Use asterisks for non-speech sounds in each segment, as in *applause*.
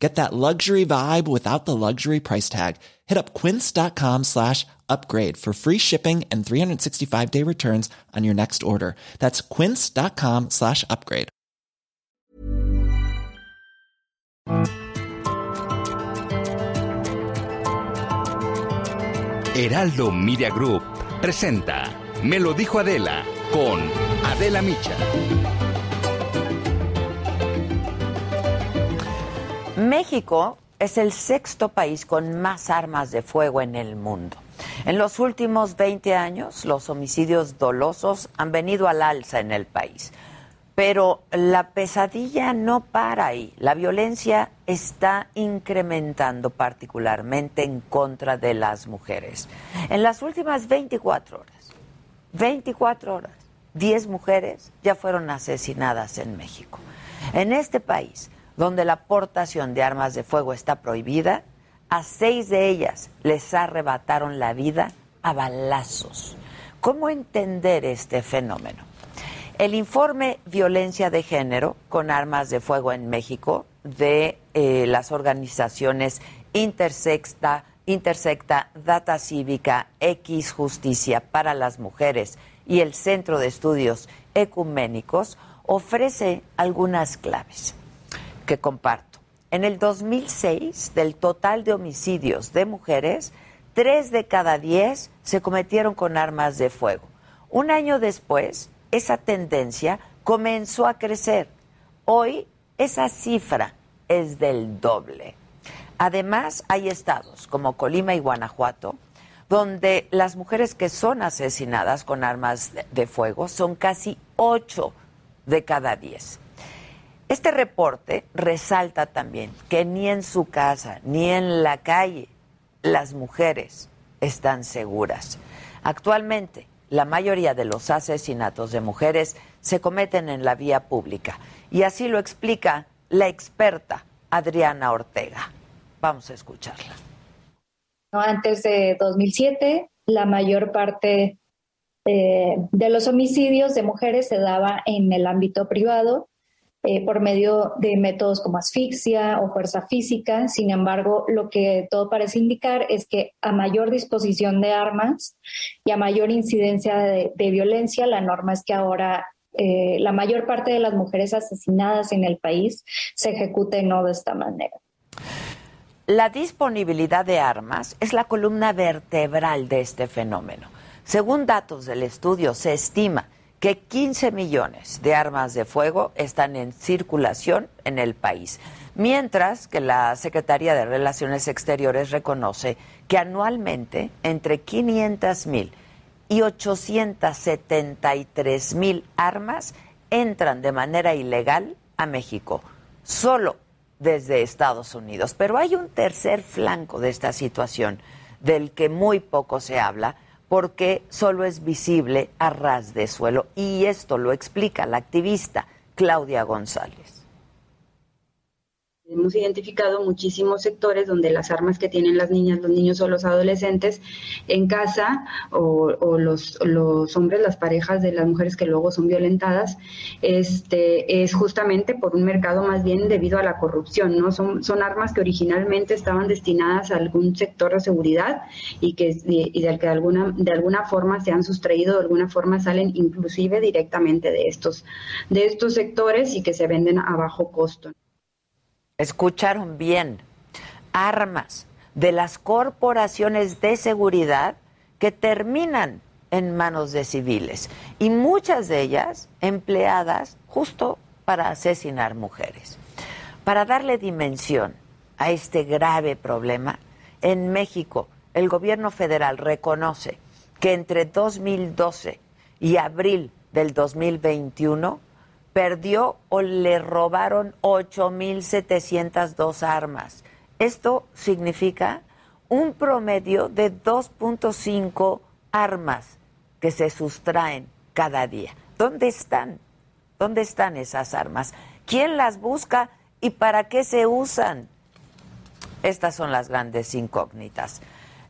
Get that luxury vibe without the luxury price tag. Hit up quince.com slash upgrade for free shipping and 365 day returns on your next order. That's quince.com slash upgrade. Heraldo Media Group presenta Me lo dijo Adela con Adela Micha. México es el sexto país con más armas de fuego en el mundo. En los últimos 20 años, los homicidios dolosos han venido al alza en el país. Pero la pesadilla no para ahí. La violencia está incrementando particularmente en contra de las mujeres. En las últimas 24 horas, 24 horas, 10 mujeres ya fueron asesinadas en México. En este país, donde la aportación de armas de fuego está prohibida, a seis de ellas les arrebataron la vida a balazos. ¿Cómo entender este fenómeno? El informe Violencia de Género con Armas de Fuego en México de eh, las organizaciones Intersecta, Intersecta, Data Cívica, X Justicia para las Mujeres y el Centro de Estudios Ecuménicos ofrece algunas claves que comparto. En el 2006, del total de homicidios de mujeres, tres de cada diez se cometieron con armas de fuego. Un año después, esa tendencia comenzó a crecer. Hoy, esa cifra es del doble. Además, hay estados como Colima y Guanajuato, donde las mujeres que son asesinadas con armas de fuego son casi ocho de cada diez. Este reporte resalta también que ni en su casa ni en la calle las mujeres están seguras. Actualmente, la mayoría de los asesinatos de mujeres se cometen en la vía pública y así lo explica la experta Adriana Ortega. Vamos a escucharla. Antes de 2007, la mayor parte eh, de los homicidios de mujeres se daba en el ámbito privado eh, por medio de métodos como asfixia o fuerza física. Sin embargo, lo que todo parece indicar es que a mayor disposición de armas y a mayor incidencia de, violencia, la norma es que ahora eh, la mayor parte de las mujeres asesinadas en el país se ejecuten no de esta manera. La disponibilidad de armas es la columna vertebral de este fenómeno. Según datos del estudio, se estima que 15 millones de armas de fuego están en circulación en el país, mientras que la Secretaría de Relaciones Exteriores reconoce que anualmente entre 500 mil y 873 mil armas entran de manera ilegal a México, solo desde Estados Unidos. Pero hay un tercer flanco de esta situación del que muy poco se habla, porque solo es visible a ras de suelo. Y esto lo explica la activista Claudia González. Hemos identificado muchísimos sectores donde las armas que tienen las niñas, los niños o los adolescentes en casa o, los, los, hombres, las parejas de las mujeres que luego son violentadas, este, es justamente por un mercado más bien debido a la corrupción, ¿no? Son, son armas que originalmente estaban destinadas a algún sector de seguridad y que y del que de alguna, de alguna forma se han sustraído, de alguna forma salen inclusive directamente de estos, de estos sectores y que se venden a bajo costo. Escucharon bien, armas de las corporaciones de seguridad que terminan en manos de civiles y muchas de ellas empleadas justo para asesinar mujeres. Para darle dimensión a este grave problema, en México el gobierno federal reconoce que entre 2012 y abril del 2021 perdió o le robaron 8.702 armas. Esto significa un promedio de 2.5 armas que se sustraen cada día. ¿Dónde están? ¿Dónde están esas armas? ¿Quién las busca y para qué se usan? Estas son las grandes incógnitas.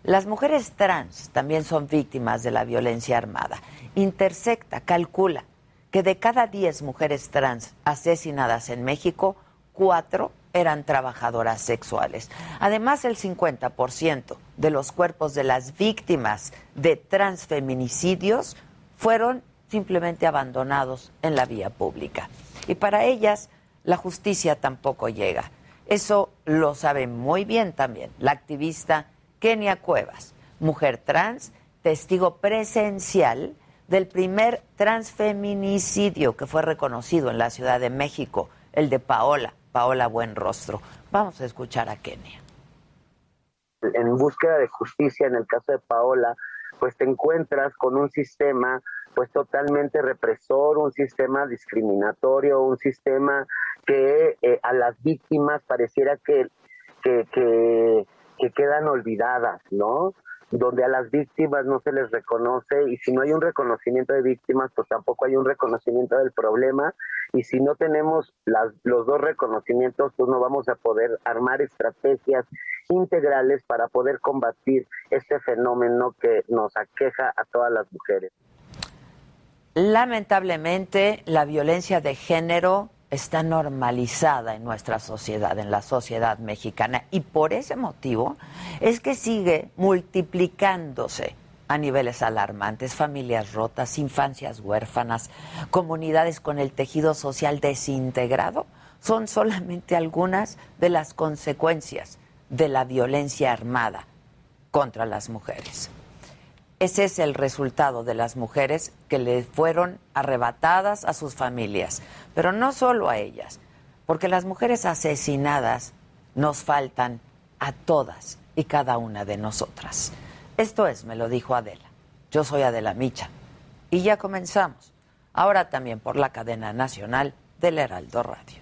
Las mujeres trans también son víctimas de la violencia armada. Intersecta, calcula que de cada 10 mujeres trans asesinadas en México, cuatro eran trabajadoras sexuales. Además, el 50% de los cuerpos de las víctimas de transfeminicidios fueron simplemente abandonados en la vía pública. Y para ellas, la justicia tampoco llega. Eso lo sabe muy bien también la activista Kenia Cuevas, mujer trans, testigo presencial del primer transfeminicidio que fue reconocido en la Ciudad de México, el de Paola, Paola Buenrostro. Vamos a escuchar a Kenia. En búsqueda de justicia, en el caso de Paola, pues te encuentras con un sistema pues totalmente represor, un sistema discriminatorio, un sistema que eh, a las víctimas pareciera que, que, que, que quedan olvidadas, ¿no? Donde a las víctimas no se les reconoce y si no hay un reconocimiento de víctimas, pues tampoco hay un reconocimiento del problema y si no tenemos las, los dos reconocimientos, pues no vamos a poder armar estrategias integrales para poder combatir este fenómeno que nos aqueja a todas las mujeres. Lamentablemente, la violencia de género está normalizada en nuestra sociedad, en la sociedad mexicana, y por ese motivo es que sigue multiplicándose a niveles alarmantes, familias rotas, infancias huérfanas, comunidades con el tejido social desintegrado, son solamente algunas de las consecuencias de la violencia armada contra las mujeres. Ese es el resultado de las mujeres que le fueron arrebatadas a sus familias, pero no solo a ellas, porque las mujeres asesinadas nos faltan a todas y cada una de nosotras. Esto es, me lo dijo Adela. Yo soy Adela Micha. Y ya comenzamos. Ahora también por la cadena nacional del Heraldo Radio.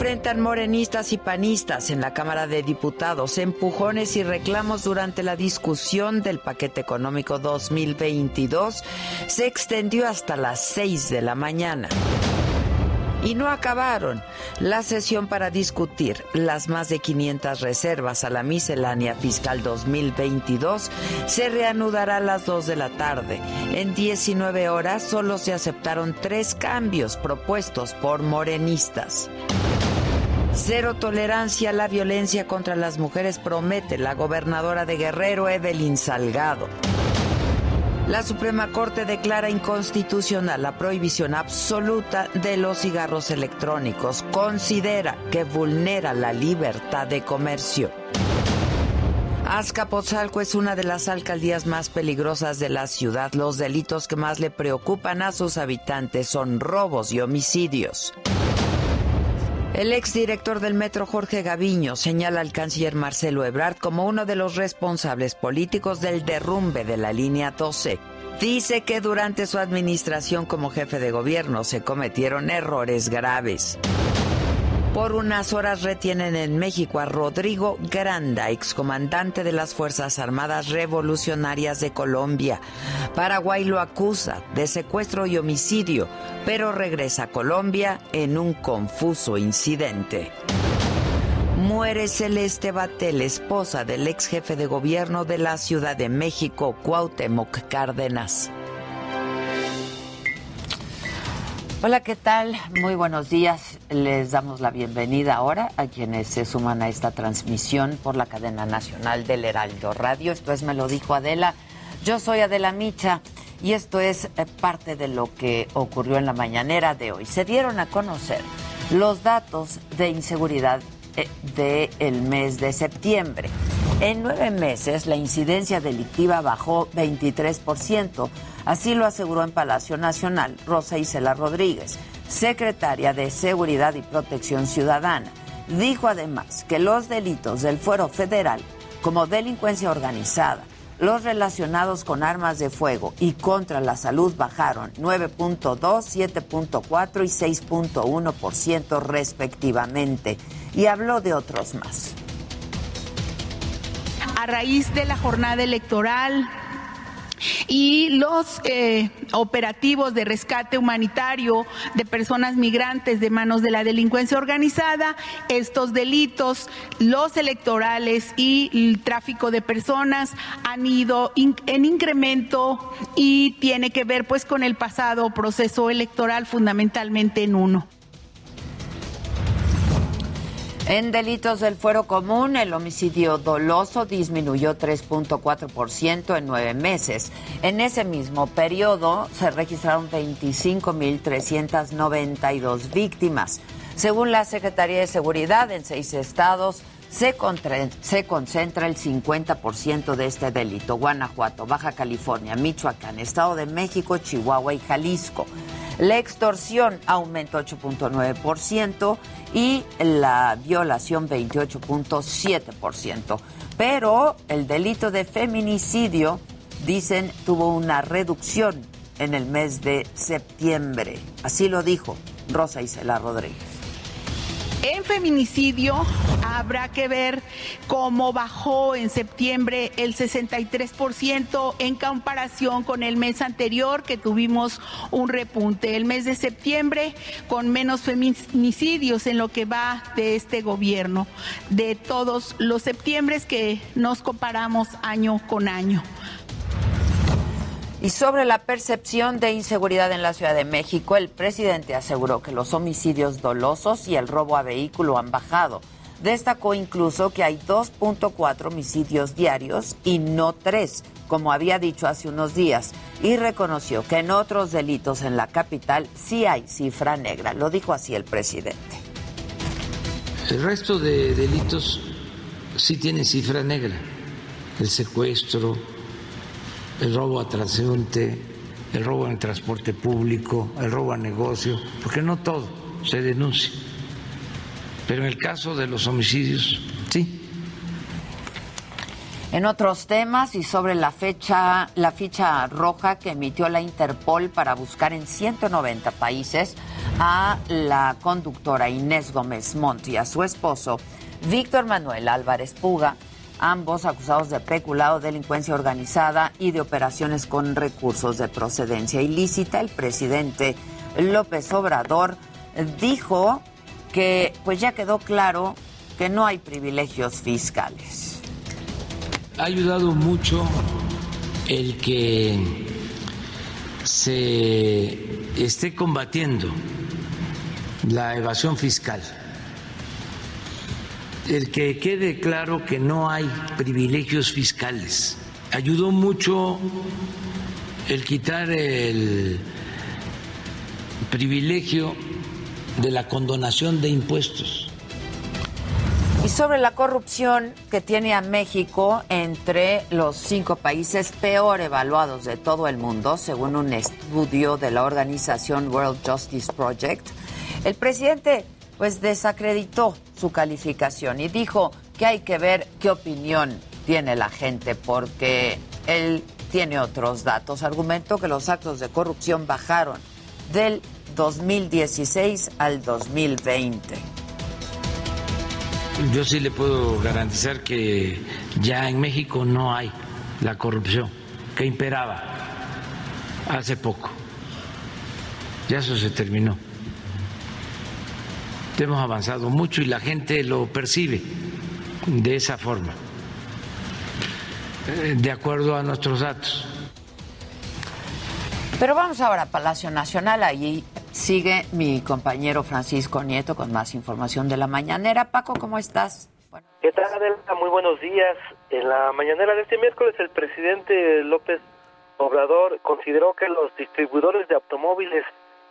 Enfrentan morenistas y panistas en la Cámara de Diputados, empujones y reclamos durante la discusión del paquete económico 2022 se extendió hasta las 6 de la mañana. Y no acabaron la sesión para discutir las más de 500 reservas a la miscelánea fiscal 2022 se reanudará a las 2 de la tarde. En 19 horas solo se aceptaron tres cambios propuestos por morenistas. Cero tolerancia a la violencia contra las mujeres promete la gobernadora de Guerrero, Evelyn Salgado. La Suprema Corte declara inconstitucional la prohibición absoluta de los cigarros electrónicos. Considera que vulnera la libertad de comercio. Azcapotzalco es una de las alcaldías más peligrosas de la ciudad. Los delitos que más le preocupan a sus habitantes son robos y homicidios. El exdirector del Metro, Jorge Gaviño, señala al canciller Marcelo Ebrard como uno de los responsables políticos del derrumbe de la línea 12. Dice que durante su administración como jefe de gobierno se cometieron errores graves. Por unas horas retienen en México a Rodrigo Granda, excomandante de las Fuerzas Armadas Revolucionarias de Colombia. Paraguay lo acusa de secuestro y homicidio, pero regresa a Colombia en un confuso incidente. Muere Celeste Batel, esposa del ex jefe de gobierno de la Ciudad de México, Cuauhtémoc Cárdenas. Hola, ¿qué tal? Muy buenos días. Les damos la bienvenida ahora a quienes se suman a esta transmisión por la cadena nacional del Heraldo Radio. Esto es Me lo dijo Adela. Yo soy Adela Micha y esto es eh, parte de lo que ocurrió en la mañanera de hoy. Se dieron a conocer los datos de inseguridad del mes de septiembre. En nueve meses la incidencia delictiva bajó 23%, Así lo aseguró en Palacio Nacional Rosa Isela Rodríguez, secretaria de Seguridad y Protección Ciudadana. Dijo además que los delitos del fuero federal, como delincuencia organizada, los relacionados con armas de fuego y contra la salud bajaron 9.2, 7.4 y 6.1% respectivamente. Y habló de otros más. A raíz de la jornada electoral, y los eh, operativos de rescate humanitario de personas migrantes de manos de la delincuencia organizada, estos delitos, los electorales y el tráfico de personas han ido en incremento y tiene que ver pues con el pasado proceso electoral fundamentalmente en uno. En delitos del fuero común, el homicidio doloso disminuyó 3.4% en nueve meses. En ese mismo periodo se registraron 25.392 víctimas. Según la Secretaría de Seguridad, en seis estados se, se concentra el 50% de este delito. Guanajuato, Baja California, Michoacán, Estado de México, Chihuahua y Jalisco. La extorsión aumentó 8.9% y la violación 28.7%. Pero el delito de feminicidio, dicen, tuvo una reducción en el mes de septiembre. Así lo dijo Rosa Isela Rodríguez. En feminicidio habrá que ver cómo bajó en septiembre el 63% en comparación con el mes anterior que tuvimos un repunte. El mes de septiembre con menos feminicidios en lo que va de este gobierno, de todos los septiembres que nos comparamos año con año. Y sobre la percepción de inseguridad en la Ciudad de México, el presidente aseguró que los homicidios dolosos y el robo a vehículo han bajado. Destacó incluso que hay 2.4 homicidios diarios y no tres, como había dicho hace unos días, y reconoció que en otros delitos en la capital sí hay cifra negra. Lo dijo así el presidente. El resto de delitos sí tienen cifra negra. El secuestro, el robo a transeúnte, el robo en transporte público, el robo a negocio, porque no todo se denuncia. Pero en el caso de los homicidios, sí. En otros temas y sobre la fecha, la ficha roja que emitió la Interpol para buscar en 190 países a la conductora Inés Gómez Monti y a su esposo Víctor Manuel Álvarez Puga, ambos acusados de peculado, delincuencia organizada y de operaciones con recursos de procedencia ilícita. El presidente López Obrador dijo que pues ya quedó claro que no hay privilegios fiscales. Ha ayudado mucho el que se esté combatiendo la evasión fiscal el que quede claro que no hay privilegios fiscales. Ayudó mucho el quitar el privilegio de la condonación de impuestos. Y sobre la corrupción que tiene a México entre los cinco países peor evaluados de todo el mundo, según un estudio de la organización World Justice Project, el presidente pues desacreditó su calificación y dijo que hay que ver qué opinión tiene la gente porque él tiene otros datos. Argumentó que los actos de corrupción bajaron del 2016 al 2020. Yo sí le puedo garantizar que ya en México no hay la corrupción que imperaba hace poco. Ya eso se terminó hemos avanzado mucho y la gente lo percibe de esa forma, eh, de acuerdo a nuestros datos. Pero vamos ahora a Palacio Nacional, allí sigue mi compañero Francisco Nieto con más información de la mañanera. Paco, ¿cómo estás? ¿Qué tal, Adelta? Muy buenos días. En la mañanera de este miércoles, el presidente López Obrador consideró que los distribuidores de automóviles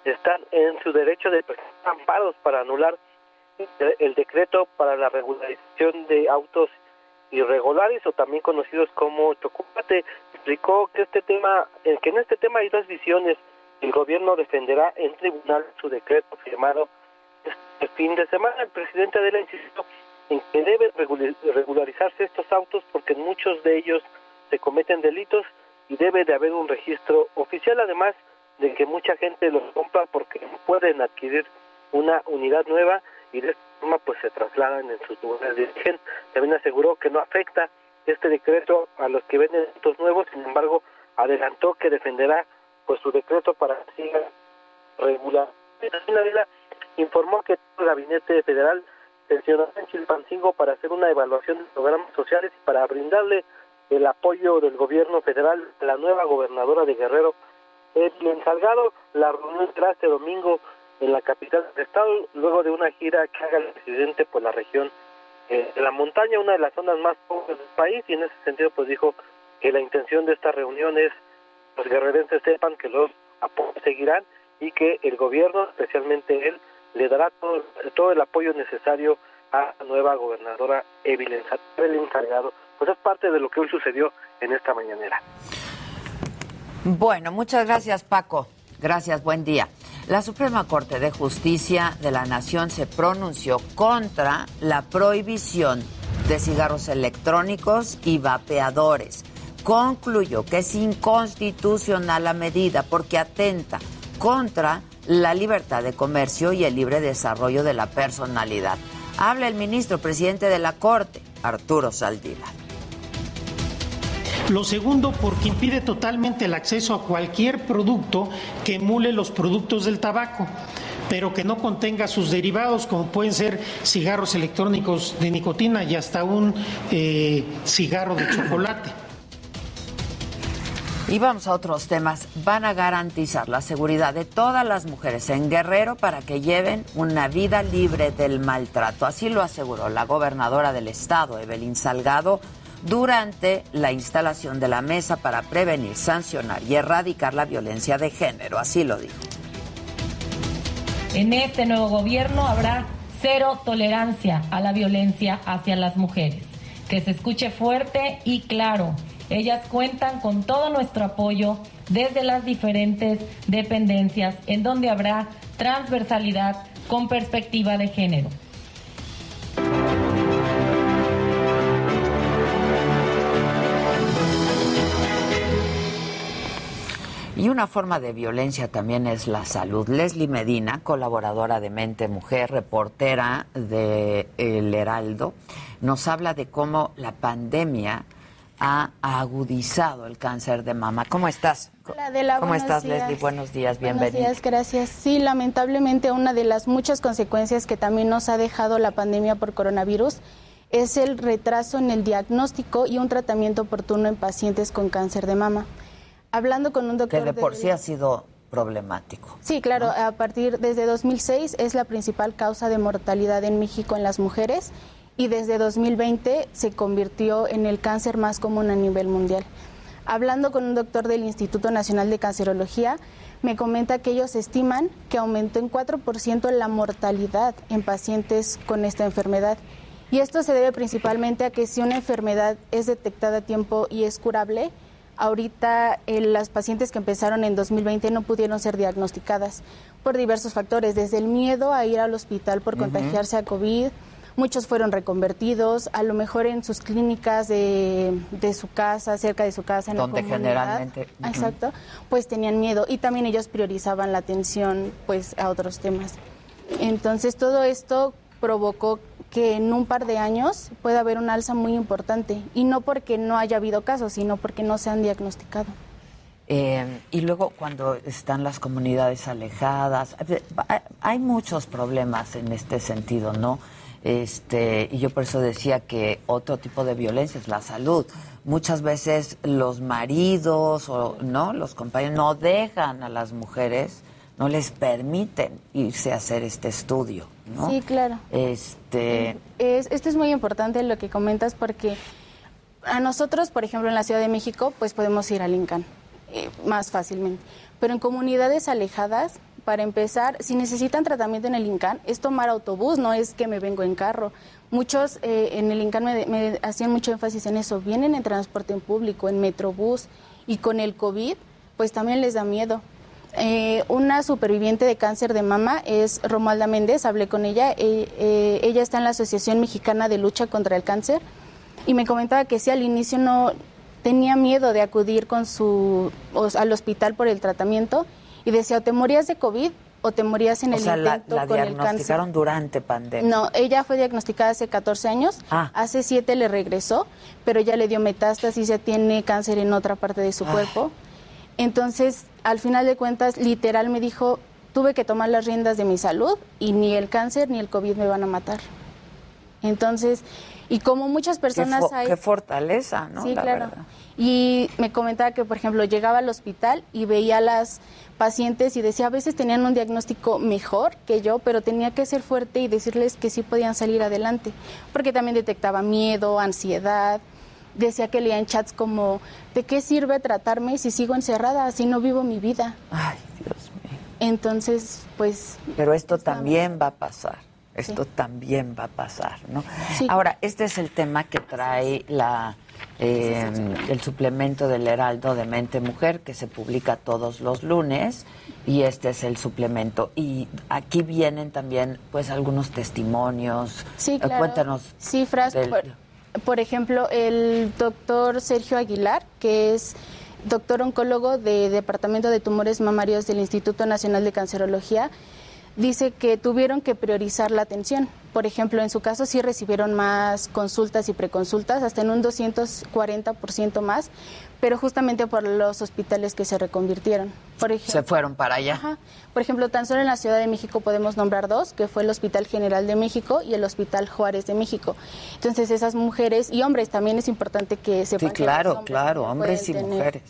están en su derecho de presentar amparos para anular el decreto para la regularización de autos irregulares o también conocidos como chocolate. Explicó que este tema, eh, que en este tema hay dos visiones. El gobierno defenderá en tribunal su decreto firmado este fin de semana. El presidente de insistió en que deben regularizarse estos autos porque muchos de ellos se cometen delitos y debe de haber un registro oficial, además de que mucha gente los compra porque pueden adquirir una unidad nueva y de esta forma pues se trasladan en sus lugares de origen. También aseguró que no afecta este decreto a los que venden autos nuevos, sin embargo adelantó que defenderá pues su decreto para que siga regular. informó que el gabinete federal sesionará en Chilpancingo para hacer una evaluación de programas sociales y para brindarle el apoyo del gobierno federal a la nueva gobernadora de Guerrero, Edwin Salgado. La reunión será este domingo en la capital del estado, luego de una gira que haga el presidente por la región eh, de la montaña, una de las zonas más pobres del país, y en ese sentido pues dijo que la intención de esta reunión es los guerrerenses sepan que los apoyos seguirán y que el gobierno, especialmente él, le dará todo, todo el apoyo necesario a la nueva gobernadora Evelyn Salgado pues es parte de lo que hoy sucedió en esta mañanera. Bueno, muchas gracias Paco. Gracias, buen día. La Suprema Corte de Justicia de la Nación se pronunció contra la prohibición de cigarros electrónicos y vapeadores. Concluyó que es inconstitucional la medida porque atenta contra la libertad de comercio y el libre desarrollo de la personalidad. Habla el ministro presidente de la Corte, Arturo Saldívar. Lo segundo, porque impide totalmente el acceso a cualquier producto que emule los productos del tabaco pero que no contenga sus derivados, como pueden ser cigarros electrónicos de nicotina y hasta un eh, cigarro de chocolate. Y vamos a otros temas. Van a garantizar la seguridad de todas las mujeres en Guerrero para que lleven una vida libre del maltrato. Así lo aseguró la gobernadora del estado, Evelyn Salgado, durante la instalación de la mesa para prevenir, sancionar y erradicar la violencia de género. Así lo dijo. En este nuevo gobierno habrá cero tolerancia a la violencia hacia las mujeres. Que se escuche fuerte y claro. Ellas cuentan con todo nuestro apoyo desde las diferentes dependencias en donde habrá transversalidad con perspectiva de género. Y una forma de violencia también es la salud. Leslie Medina, colaboradora de Mente Mujer, reportera de El Heraldo, nos habla de cómo la pandemia ha agudizado el cáncer de mama. ¿Cómo estás? Hola, ¿Cómo estás, Leslie? Buenos días, bienvenida. Buenos días, gracias. Sí, lamentablemente una de las muchas consecuencias que también nos ha dejado la pandemia por coronavirus es el retraso en el diagnóstico y un tratamiento oportuno en pacientes con cáncer de mama hablando con un doctor. Que de por sí ha sido problemático. Sí, claro, a partir desde 2006 es la principal causa de mortalidad en México en las mujeres y desde 2020 se convirtió en el cáncer más común a nivel mundial. Hablando con un doctor del Instituto Nacional de Cancerología, me comenta que ellos estiman que aumentó en 4% la mortalidad en pacientes con esta enfermedad. Y esto se debe principalmente a que si una enfermedad es detectada a tiempo y es curable, Ahorita eh, las pacientes que empezaron en 2020 no pudieron ser diagnosticadas por diversos factores, desde el miedo a ir al hospital por contagiarse a COVID, muchos fueron reconvertidos, a lo mejor en sus clínicas de, su casa, cerca de su casa, en Donde generalmente. Exacto, pues tenían miedo y también ellos priorizaban la atención pues a otros temas. Entonces todo esto provocó que en un par de años pueda haber un alza muy importante y no porque no haya habido casos, sino porque no se han diagnosticado. Eh, y luego cuando están las comunidades alejadas, hay muchos problemas en este sentido, ¿no? Este, y yo por eso decía que otro tipo de violencia es la salud. Muchas veces los maridos o no, los compañeros no dejan a las mujeres, no les permiten irse a hacer este estudio. Sí, claro. Este... Es, esto es muy importante lo que comentas porque a nosotros, por ejemplo, en la Ciudad de México, pues podemos ir a Lincoln eh, más fácilmente. Pero en comunidades alejadas, para empezar, si necesitan tratamiento en el INCAN, es tomar autobús, no es que me vengo en carro. Muchos eh, en el INCAN me, me hacían mucho énfasis en eso, vienen en transporte en público, en metrobús, y con el COVID, pues también les da miedo. Eh, una superviviente de cáncer de mama es Romualda Méndez, hablé con ella, eh, eh, ella está en la Asociación Mexicana de Lucha contra el Cáncer y me comentaba que sí, al inicio no tenía miedo de acudir con su, al hospital por el tratamiento y decía, o te morías de COVID o te morías en o el sea, intento la, la con el cáncer. diagnosticaron durante pandemia. No, ella fue diagnosticada hace 14 años, Ah. hace 7 le regresó, pero ya le dio metástasis, ya tiene cáncer en otra parte de su Ah. cuerpo. Entonces, al final de cuentas, literal me dijo, tuve que tomar las riendas de mi salud y ni el cáncer ni el COVID me van a matar. Entonces, y como muchas personas hay... qué fortaleza, ¿no? Sí, La claro. verdad. Y me comentaba que, por ejemplo, llegaba al hospital y veía a las pacientes y decía, a veces tenían un diagnóstico mejor que yo, pero tenía que ser fuerte y decirles que sí podían salir adelante, porque también detectaba miedo, ansiedad. Decía que leía en chats como, ¿de qué sirve tratarme si sigo encerrada, si no vivo mi vida? Ay, Dios mío. Entonces, pues... Pero esto también va a pasar. Esto también va a pasar, ¿no? Sí. Ahora, este es el tema que trae la eh, el suplemento del Heraldo de Mente Mujer que se publica todos los lunes y este es el suplemento y aquí vienen también pues algunos testimonios. Sí, Eh, claro. Cuéntanos. Cifras, del- por, por ejemplo, el doctor Sergio Aguilar, que es doctor oncólogo de Departamento de Tumores Mamarios del Instituto Nacional de Cancerología, dice que tuvieron que priorizar la atención. Por ejemplo, en su caso sí recibieron más consultas y preconsultas, hasta en un 240% más, pero justamente por los hospitales que se reconvirtieron. Por ejemplo, Se fueron para allá. Ajá. Por ejemplo, tan solo en la Ciudad de México podemos nombrar dos, que fue el Hospital General de México y el Hospital Juárez de México. Entonces, esas mujeres y hombres también es importante que Sí, sepan que claro, hombres claro, hombres y tener. mujeres.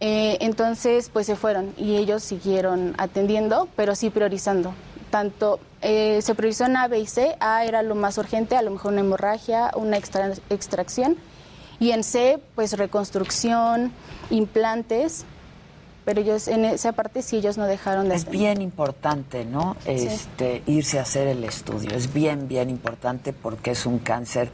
Eh, entonces, pues se fueron y ellos siguieron atendiendo, pero sí priorizando. Tanto eh, se priorizó en A, B y C. A era lo más urgente, a lo mejor una hemorragia, una extra- extracción. Y en C, pues reconstrucción, implantes. Pero ellos, en esa parte sí, ellos no dejaron de Es bien importante, ¿no? Este, irse a hacer el estudio. Es bien, bien importante porque es un cáncer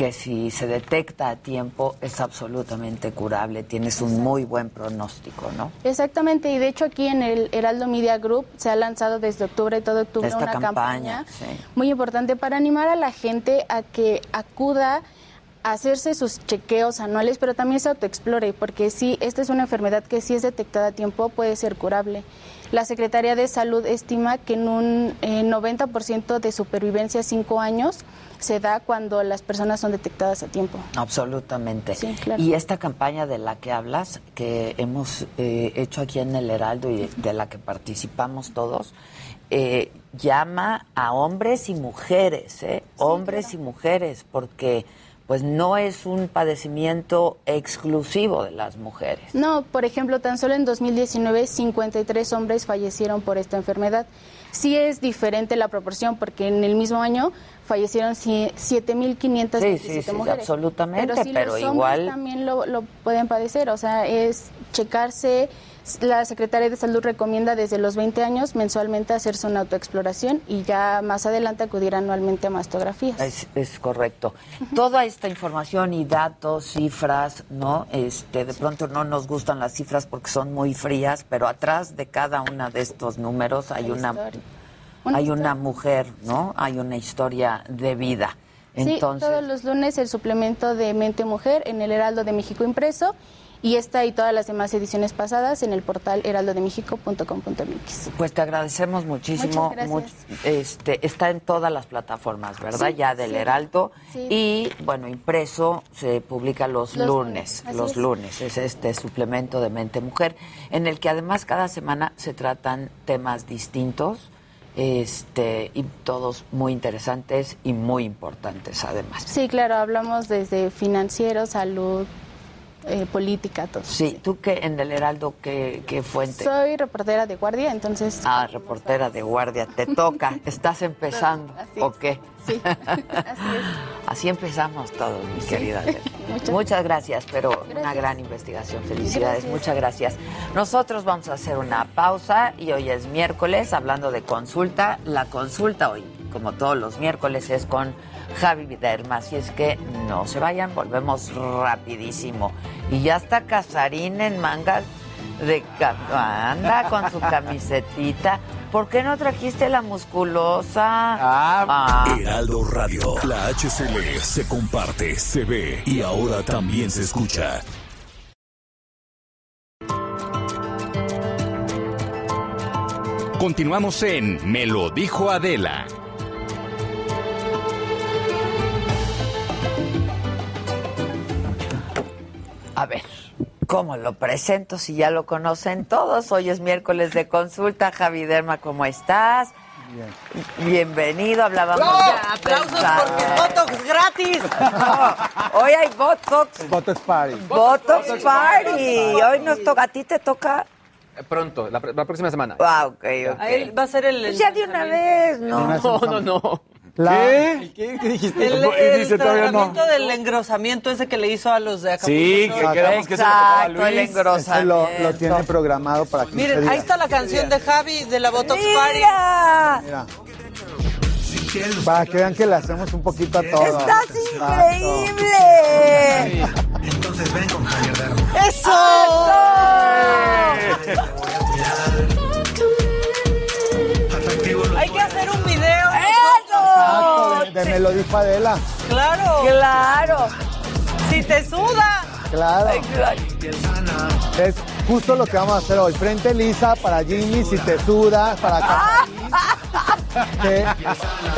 que si se detecta a tiempo es absolutamente curable. Tienes un muy buen pronóstico, ¿no? Exactamente, y de hecho aquí en el Heraldo Media Group se ha lanzado desde octubre, todo octubre, Esta una campaña, campaña, sí. muy importante para animar a la gente a que acuda hacerse sus chequeos anuales, pero también se autoexplore, porque sí, esta es una enfermedad que si es detectada a tiempo puede ser curable. La Secretaría de Salud estima que en un eh, 90% de supervivencia a 5 años se da cuando las personas son detectadas a tiempo. Absolutamente. Sí, claro. Y esta campaña de la que hablas, que hemos eh, hecho aquí en el Heraldo y de, de la que participamos todos, eh, llama a hombres y mujeres, ¿eh? hombres y mujeres, porque pues no es un padecimiento exclusivo de las mujeres. No, por ejemplo, tan solo en 2019 53 hombres fallecieron por esta enfermedad. Sí es diferente la proporción porque en el mismo año fallecieron sie- 7.527 Sí, sí, sí, mujeres. absolutamente, pero, sí, pero los igual- hombres también lo, lo pueden padecer, o sea, es checarse. La Secretaría de Salud recomienda desde los 20 años mensualmente hacerse una autoexploración y ya más adelante acudir anualmente a mastografías. Es, es correcto. Toda esta información y datos, cifras, ¿no? Este, de pronto no nos gustan las cifras porque son muy frías, pero atrás de cada una de estos números hay una, hay historia. una mujer, ¿no? Hay una historia de vida. Entonces, sí, todos los lunes el suplemento de Mente Mujer en el Heraldo de México impreso y esta y todas las demás ediciones pasadas en el portal heraldodemexico.com.mx. pues te agradecemos muchísimo. Much- este, está en todas las plataformas, ¿verdad? Sí, ya del sí. Heraldo. Sí. Y, bueno, impreso se publica los, Los lunes. Los es. lunes. Es este suplemento de Mente Mujer, en el que además cada semana se tratan temas distintos. Este, y todos muy interesantes y muy importantes además. Sí, claro, hablamos desde financiero, salud, eh, política, todo. Sí, ¿tú qué en el Heraldo qué, qué fuente? Soy reportera de guardia, entonces... Ah, reportera de guardia, te toca, *laughs* estás empezando, ¿o qué? Sí, *laughs* así es. Así empezamos todos, mi Sí. querida. *laughs* Muchas- Muchas gracias, pero una gran investigación. Felicidades, Gracias. muchas gracias. Nosotros vamos a hacer una pausa y hoy es miércoles, hablando de consulta. La consulta hoy, como todos los miércoles, es con Javi Viderma, así es que no se vayan, volvemos rapidísimo. Y ya está Casarín en mangas de anda con su camisetita. ¿Por qué no trajiste la musculosa? Ah. Heraldo Radio. La HCL se comparte, se ve y ahora también se escucha. Continuamos en Me lo dijo Adela. A ver, ¿cómo lo presento si ya lo conocen todos? Hoy es miércoles de consulta. Javi Derma, ¿cómo estás? Bienvenido, hablábamos ¡Bravo! de- ¡Aplausos porque es Botox gratis! *laughs* No, hoy hay Botox. Botox Party. Botox Party. Hoy nos toca, a ti te toca. Pronto, la, pr- la próxima semana. Ah, ok, ok. Ahí va a ser el. Pues ya de una vez, ¿no? No, no, no. ¿Qué? ¿Qué? ¿Qué dijiste? El, el dice, todavía no. tratamiento del engrosamiento ese que le hizo a los de Acapulco. Sí, que quedamos que se lo Exacto, el Luis. Ese lo, engrosamiento. lo tiene programado para 15 Miren, ahí está la canción de Javi de la Botox Party. ¡Mira! Para que vean que le hacemos un poquito a todo. ¡Estás increíble! Entonces ven con Javier. ¡Eso! De, de me lo dijo Adela. Claro. ¡Claro! Si te suda. Claro. Es justo lo que vamos a hacer hoy. Frente lisa para Jimmy, si te suda, para *laughs* Casarín. Que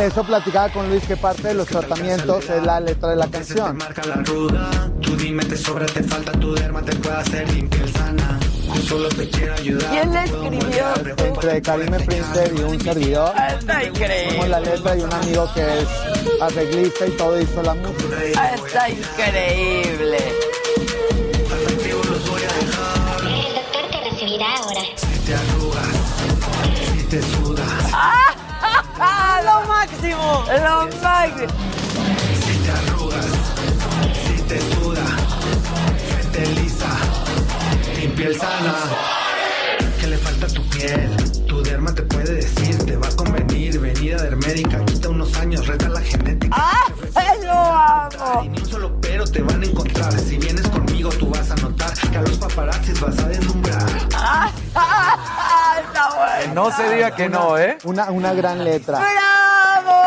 eso platicaba con Luis que parte de los tratamientos es la letra de la canción. marca la ruda. Tú dime, te sobra, te falta tu derma, te puede hacer bien piel sana. Yo solo te quiero ayudar. ¿Quién le Puedo escribió? pero Entre Karime Printer y un servidor. Está increíble. Hicimos la letra y un amigo que es arreglista y todo hizo la música. Está increíble. El doctor te recibirá ahora. Si te arrugas, si te sudas, ¡Ah, lo máximo! ¡Lo máximo! si te arrugas, si te suda, frente lisa, piel sana. ¿Qué le falta a tu piel? Tu derma te puede decir, te va a convenir. Venida dermédica, quita unos años, reta la genética. ¡Ah, lo amo! Y ni un solo pero te van a encontrar. Si vienes conmigo, tú vas a notar que a los paparazzis vas a deslumbrar. *laughs* ¡Ah, está bueno! No se diga que no, ¿eh? Una, una gran letra. ¡Bravo!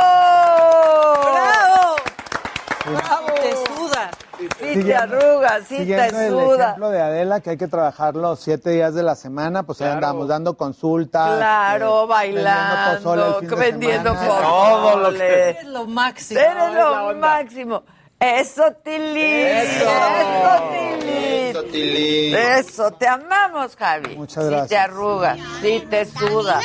¡Bravo! Te suda. Sí te Siguiendo- arrugas, sí te Siguiendo el suda. ejemplo de Adela, que hay que trabajar los siete días de la semana, pues ahí andamos dando consultas. Claro, eh, bailando, vendiendo pozole. Todo lo que- Eres lo máximo. Eres lo máximo. Eso, Tilín. Eso. Eso, Tilín. Eso, te amamos, Javi. Muchas Si te gracias. arrugas, si te suda.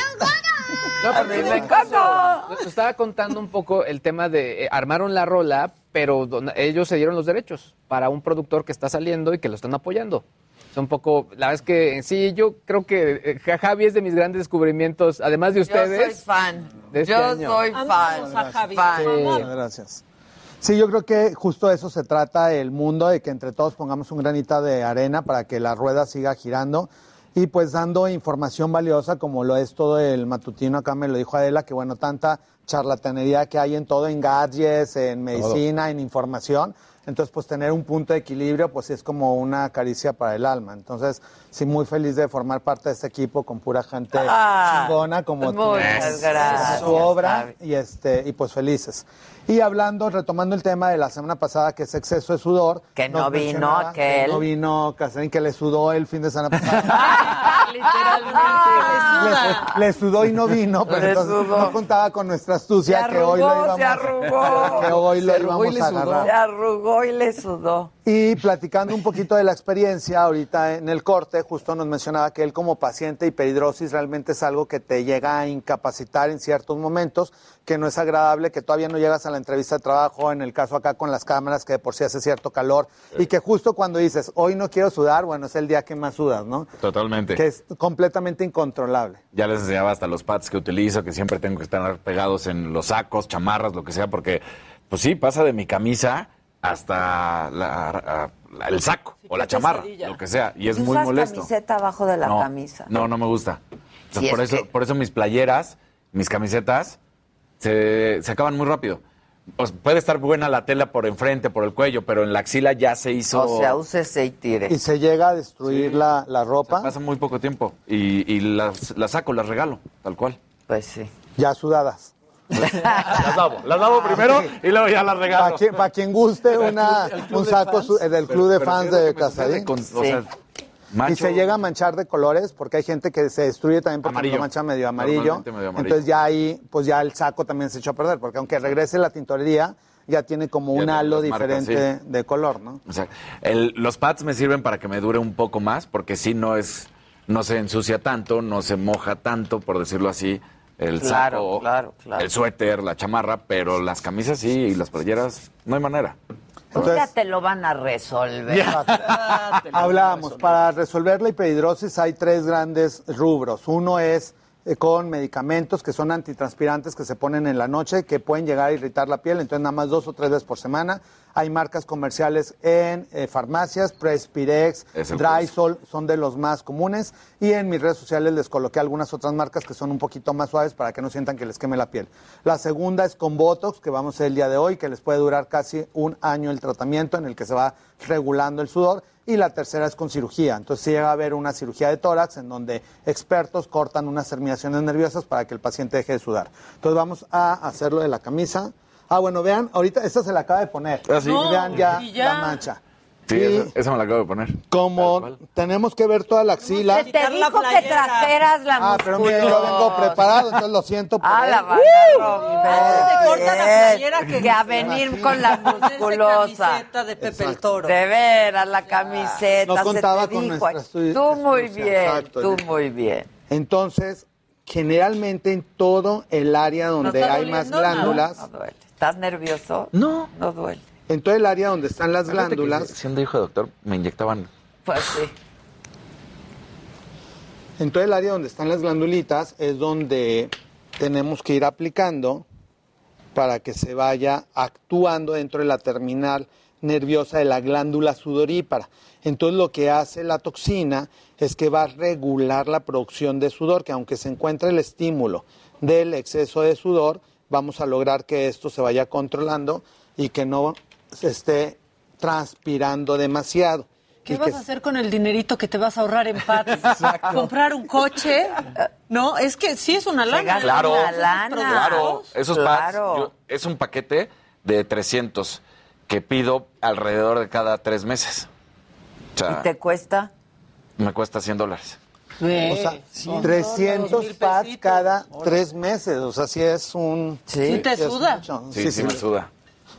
No, A pero me estaba contando un poco el tema de eh, armaron la rola, pero don- ellos se dieron los derechos para un productor que está saliendo y que lo están apoyando. Es un poco, la verdad es que sí, yo creo que eh, Javi es de mis grandes descubrimientos, además de Yo soy ustedes. fan. de este Yo año. soy fan. a Javi. Fan. Muchas gracias. Sí, yo creo que justo de eso se trata el mundo, de que entre todos pongamos un granito de arena para que la rueda siga girando y pues dando información valiosa como lo es todo el matutino, acá me lo dijo Adela, que bueno, tanta charlatanería que hay en todo, en gadgets, en medicina, en información. Entonces, pues tener un punto de equilibrio, pues es como una caricia para el alma. Entonces, sí, muy feliz de formar parte de este equipo con pura gente Ah, chingona como tú. muchas gracias, Su obra y este y pues felices. Y hablando, retomando el tema de la semana pasada, que es exceso de sudor. Que no vino aquel. Que no vino Casarín, que le sudó el fin de semana pasada. *laughs* Literalmente. le, le sudó y no vino, pero Le entonces sudó. no contaba con nuestra astucia que hoy lo íbamos, se arrugó. *laughs* que hoy lo íbamos a agarrar. Se arrugó y le sudó. Y platicando un poquito de la experiencia, ahorita en el corte, justo nos mencionaba que él como paciente hiperhidrosis realmente es algo que te llega a incapacitar en ciertos momentos, que no es agradable, que todavía no llegas a la entrevista de trabajo, en el caso acá con las cámaras, que de por sí hace cierto calor, y que justo cuando dices, hoy no quiero sudar, bueno, es el día que más sudas, ¿no? Totalmente. Que es completamente incontrolable. Ya les enseñaba hasta los pads que utilizo, que siempre tengo que estar pegados en los sacos, chamarras, lo que sea, porque, pues sí, pasa de mi camisa hasta la- a- el saco o la chamarra, lo que sea, y es ¿Y muy molesto. camiseta abajo de la no, camisa? No, no me gusta. Sí, por, es eso, que- por eso mis playeras, mis camisetas, se, se acaban muy rápido. Puede estar buena la tela por enfrente, por el cuello, pero en la axila ya se hizo... O sea, úsese y tire. Y se llega a destruir la, la ropa. Pasa muy poco tiempo. Y, y las, las saco, las regalo, tal cual. Pues sí. Ya sudadas. Las lavo, las lavo primero y luego ya las regalo. Para quien, pa' quien guste una, un saco su- del club de Pero- fans pero de ¿qué es lo que me sucede Casadín. con- o sea, macho- Y se llega a manchar de colores porque hay gente que se destruye también porque Amarillo. lo mancha medio amarillo. Normalmente medio amarillo. Entonces ya ahí, pues ya el saco también se echó a perder porque aunque regrese la tintorería, ya tiene como Ya un halo marcas, diferente de color, ¿no? O sea, el- los pads me sirven para que me dure un poco más, porque si no es, no se ensucia tanto, no se moja tanto, por decirlo así, el Claro, saco, claro, claro. el suéter, la chamarra, pero las camisas sí y las playeras no hay manera. Pues ya te lo van a resolver. *laughs* Hablábamos, para resolver la hiperdrosis hay tres grandes rubros. Uno es con medicamentos que son antitranspirantes que se ponen en la noche, que pueden llegar a irritar la piel, entonces nada más dos o tres veces por semana. Hay marcas comerciales en eh, farmacias, Prespirex, Drysol, son de los más comunes. Y en mis redes sociales les coloqué algunas otras marcas que son un poquito más suaves para que no sientan que les queme la piel. La segunda es con Botox, que vamos a hacer el día de hoy, que les puede durar casi un año el tratamiento en el que se va regulando el sudor. Y la tercera es con cirugía. Entonces sí llega a haber una cirugía de tórax en donde expertos cortan unas terminaciones nerviosas para que el paciente deje de sudar. Entonces vamos a hacerlo de la camisa. Ah, bueno, vean, ahorita esta se la acaba de poner. Ah, sí. No, vean ya. la mancha. Sí, Y esa, esa me la acabo de poner. como tenemos que ver toda la axila. Se te dijo que trajeras la Ah, pero yo vengo preparado, entonces lo siento por Ah, él. la van a se corta la playera que- a venir con la musculosa. camiseta de Pepe el Toro. De veras, la camiseta. No se contaba te con dijo. Tú muy bien, exacto. tú muy bien. Entonces, generalmente en todo el área donde hay más glándulas, No, no duele. ¿Estás nervioso? No. No duele. En todo el área donde están las Fíjate que glándulas, Siendo hijo de doctor, me inyectaban. Pues sí. en todo el área donde están las glandulitas es donde tenemos que ir aplicando para que se vaya actuando dentro de la terminal nerviosa de la glándula sudorípara. Entonces lo que hace la toxina es que va a regular la producción de sudor, que aunque se encuentre el estímulo del exceso de sudor, vamos a lograr que esto se vaya controlando y que no se esté transpirando demasiado. ¿Qué vas que a hacer con el dinerito que te vas a ahorrar en pads? *laughs* ¿Comprar un coche? No, es que sí es una lana. Claro, Esos claro. Esos Claro. pads, yo- es un paquete de 300 que pido alrededor de cada tres meses. O sea, ¿Y te cuesta? me cuesta 100 dólares. O sea, 300 pads cada tres meses. O sea, sí es un... Sí te suda. mucho. Sí, sí, me suda.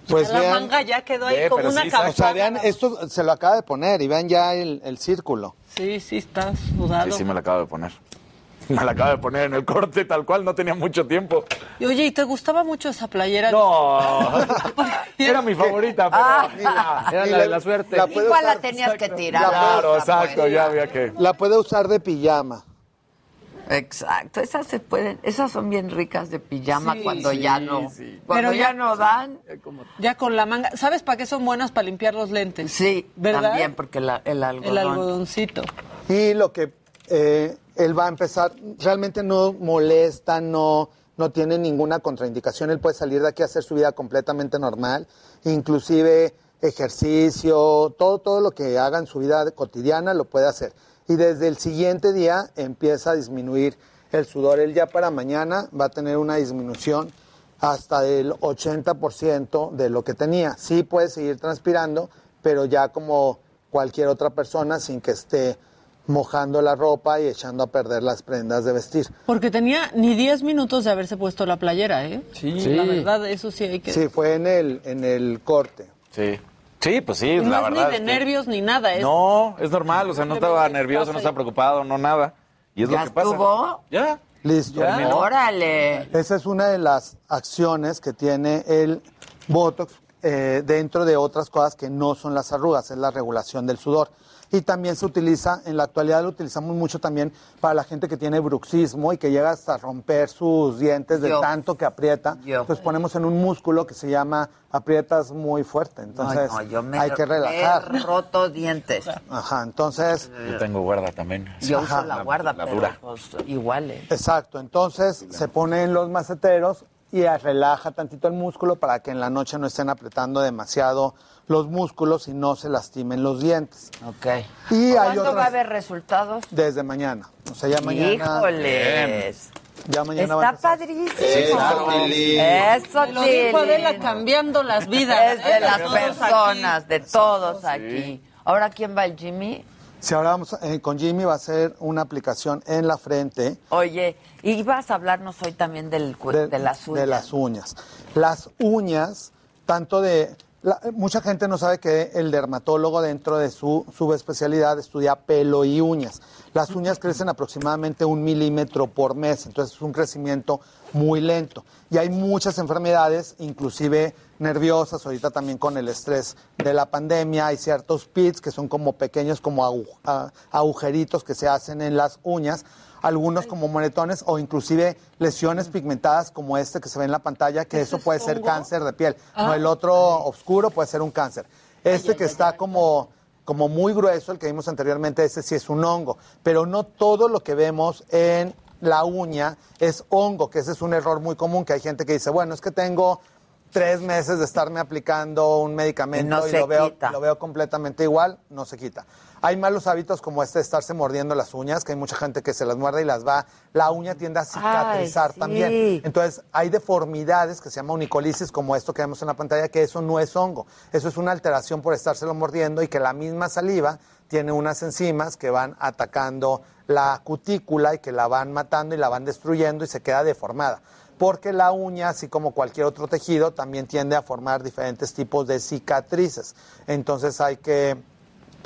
Pues la vean, manga ya quedó ahí Ve, como una sí, cabeza. o sea, vean, esto se lo acaba de poner y vean ya el, el círculo. Sí, sí, está sudado. Sí, sí, me la acabo de poner. *laughs* Me la acabo de poner en el corte, tal cual, no tenía mucho tiempo. Y, Oye, ¿y te gustaba mucho esa playera? No, *laughs* *laughs* era mi favorita, pero Ah. mira, Era Y la la- de la suerte. la puede Igual la tenías que tirar. Claro, exacto, pues. ya había que... La puede usar de pijama. Exacto, esas se pueden, esas son bien ricas de pijama Sí, cuando sí, ya no, sí. cuando Pero ya, ya- no dan. Ya con la manga. ¿Sabes para qué son buenas? Para limpiar los lentes. Sí, ¿verdad? también porque la- el algodón. El algodoncito. Y lo que eh, él va a empezar, realmente no molesta, no, no tiene ninguna contraindicación. Él puede salir de aquí a hacer su vida completamente normal, inclusive ejercicio, todo, todo lo que haga en su vida cotidiana lo puede hacer. Y desde el siguiente día empieza a disminuir el sudor. Él ya para mañana va a tener una disminución hasta del 80% de lo que tenía. Sí puede seguir transpirando, pero ya como cualquier otra persona sin que esté mojando la ropa y echando a perder las prendas de vestir. Porque tenía ni 10 minutos de haberse puesto la playera, ¿eh? Sí. La verdad, eso sí hay que... Sí, fue en el, en el corte. Sí. Sí, pues sí, no la es verdad. ni de es que- nervios ni nada. Es No, es normal, o sea, no estaba nervioso, no estaba preocupado, no nada. Y es ¿Ya lo que pasa. estuvo? Ya. Listo. Terminó. Órale. Esa es una de las acciones que tiene el Botox eh, dentro de otras cosas que no son las arrugas, es la regulación del sudor. Y también se utiliza, en la actualidad lo utilizamos mucho también para la gente que tiene bruxismo y que llega hasta romper sus dientes de Yo. tanto que aprieta. Entonces ponemos en un músculo que se llama aprietas muy fuerte. Entonces No, no, yo me, hay que relajar. he roto dientes. Ajá, entonces... Yo tengo guarda también. Yo uso la guarda, la pero dura. pues, iguales. Exacto, entonces se ponen los maceteros y relaja tantito el músculo para que en la noche no estén apretando demasiado los músculos y no se lastimen los dientes. Ok. Y hay ¿Cuándo otras va a haber resultados? desde mañana. O sea, ya mañana. Híjoles. Ya mañana Está padrísimo. Eso. Eso, lo dijo. Adela cambiando las vidas. Es de las personas, aquí. de todos aquí. Ahora, ¿quién va el Jimmy? Si ahora vamos eh, con Jimmy va a ser una aplicación en la frente Oye, y vas a hablarnos hoy también del, de, las uñas. de las uñas. Las uñas, tanto de... la- mucha gente no sabe que el dermatólogo dentro de su subespecialidad estudia pelo y uñas. Las uñas crecen aproximadamente un milímetro por mes, entonces es un crecimiento muy lento. Y hay muchas enfermedades, inclusive nerviosas, ahorita también con el estrés de la pandemia, hay ciertos pits que son como pequeños, como agu- agujeritos que se hacen en las uñas, algunos como moretones o inclusive lesiones pigmentadas como este que se ve en la pantalla, que eso puede ser cáncer de piel. No, Ah. el otro oscuro puede ser un cáncer. Este que está como, como muy grueso, el que vimos anteriormente, ese sí es un hongo. Pero no todo lo que vemos en la uña es hongo, que ese es un error muy común, que hay gente que dice, bueno, es que tengo tres meses de estarme aplicando un medicamento Y no y se lo, veo, lo veo completamente igual, no se quita. Hay malos hábitos como este de estarse mordiendo las uñas, que hay mucha gente que se las muerde y las va, la uña tiende a cicatrizar Ay, sí. también. Entonces, hay deformidades que se llama unicolisis, como esto que vemos en la pantalla, que eso no es hongo. Eso es una alteración por estárselo mordiendo y que la misma saliva tiene unas enzimas que van atacando la cutícula y que la van matando y la van destruyendo y se queda deformada. Porque la uña, así como cualquier otro tejido, también tiende a formar diferentes tipos de cicatrices. Entonces hay que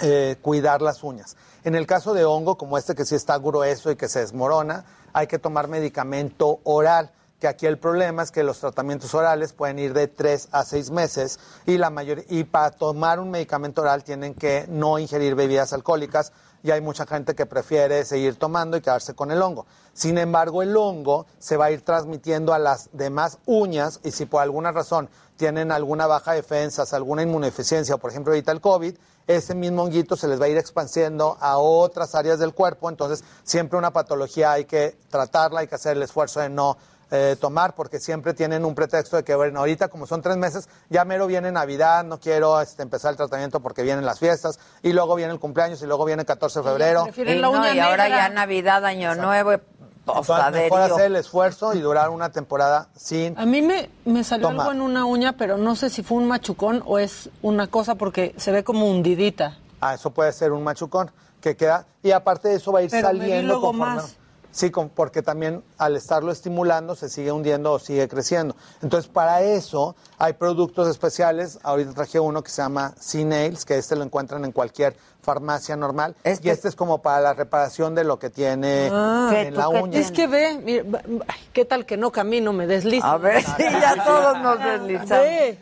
eh, cuidar las uñas. En el caso de hongo, como este que sí está grueso y que se desmorona, hay que tomar medicamento oral, que aquí el problema es que los tratamientos orales pueden ir de 3 a 6 meses y, la mayor, y para tomar un medicamento oral tienen que no ingerir bebidas alcohólicas y hay mucha gente que prefiere seguir tomando y quedarse con el hongo. Sin embargo, el hongo se va a ir transmitiendo a las demás uñas y si por alguna razón tienen alguna baja defensa, alguna inmunodeficiencia, por ejemplo ahorita el COVID, ese mismo honguito se les va a ir expandiendo a otras áreas del cuerpo, entonces siempre una patología hay que tratarla, hay que hacer el esfuerzo de no eh, tomar, porque siempre tienen un pretexto de que, bueno, ahorita como son tres meses, ya mero viene Navidad, no quiero este, empezar el tratamiento porque vienen las fiestas, y luego viene el cumpleaños, y luego viene el 14 de febrero. Y, no, y ahora ya Navidad, Año Nuevo, Entonces, posaderío. mejor hacer el esfuerzo y durar una temporada sin... A mí me, me salió Toma. algo en una uña, pero no sé si fue un machucón o es una cosa porque se ve como hundidita. Ah, eso puede ser un machucón que queda y aparte de eso va a ir Pero me vi saliendo luego conforme- más. Sí, con- porque también al estarlo estimulando se sigue hundiendo o sigue creciendo. Entonces, para eso hay productos especiales. Ahorita traje uno que se llama C-Nails, que este lo encuentran en cualquier farmacia normal. Y este es como para la reparación de lo que tiene Ah, en la uña. Es que ve, mira, ¿qué tal que no camino? Me deslizo. A ver, *laughs* sí, ya todos nos deslizamos. Ve.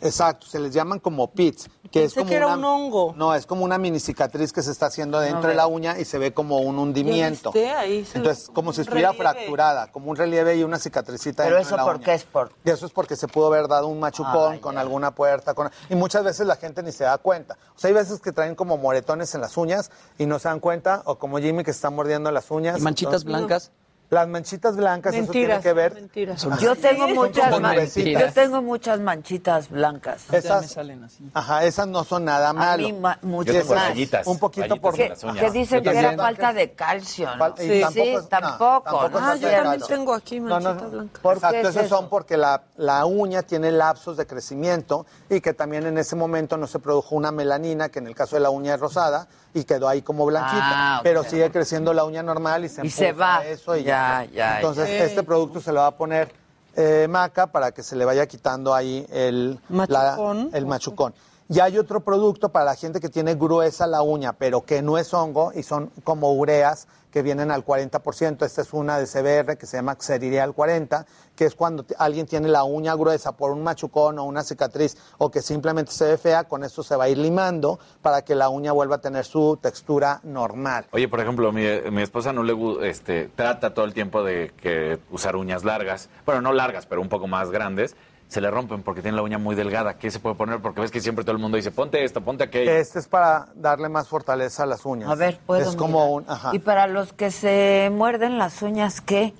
Exacto, se les llaman como pits, que es Pensé como que era una, un hongo. No, es como una mini cicatriz que se está haciendo dentro de la uña y se ve como un hundimiento. Ahí se Entonces, como si estuviera relieve. fracturada, como un relieve y una cicatricita Pero dentro eso de la por uña. qué es por Y eso es porque se pudo haber dado un machucón Ah, con alguna puerta. Con... Y muchas veces la gente ni se da cuenta. O sea, hay veces que traen como moretones en las uñas y no se dan cuenta, o como Jimmy que está mordiendo las uñas. ¿Y manchitas Entonces- blancas? Las manchitas blancas, eso tiene que ver. mentiras. Yo tengo muchas como man- nubecitas. yo tengo muchas manchitas blancas. Esas, Ajá, esas no son nada malo. mí ma- muchas Esas, más. rayitas, Un poquito por las uñas. Que dicen Yo que era falta de calcio, ¿no? Fal- y Sí, tampoco sí, es- no, Ah, yo también calcio. tengo aquí No, no, manchita no. blanca. ¿Por qué Exacto, es esos eso? son porque la, la uña tiene lapsos de crecimiento y que también en ese momento no se produjo una melanina, que en el caso de la uña es rosada, y quedó ahí como blanquita. Ah. Pero sigue creciendo la uña normal y se Y se empuja va. eso y Ya, ya, Entonces, ya. este producto se le va a poner eh, maca para que se le vaya quitando ahí el Machucón. la- el machucón. Y hay otro producto para la gente que tiene gruesa la uña, pero que no es hongo y son como ureas que vienen al 40%. Esta es una de CBR que se llama Xerireal 40, que es cuando alguien tiene la uña gruesa por un machucón o una cicatriz o que simplemente se ve fea, con esto se va a ir limando para que la uña vuelva a tener su textura normal. Oye, por ejemplo, mi, mi esposa no le este, trata todo el tiempo de que usar uñas largas. Bueno, no largas, pero un poco más grandes. Se le rompen porque tiene la uña muy delgada. ¿Qué se puede poner? Porque ves que siempre todo el mundo dice, ponte esto, ponte aquello. Este es para darle más fortaleza a las uñas. A ver, puedo. Es como un. Ajá. Y para los que se muerden las uñas, ¿qué?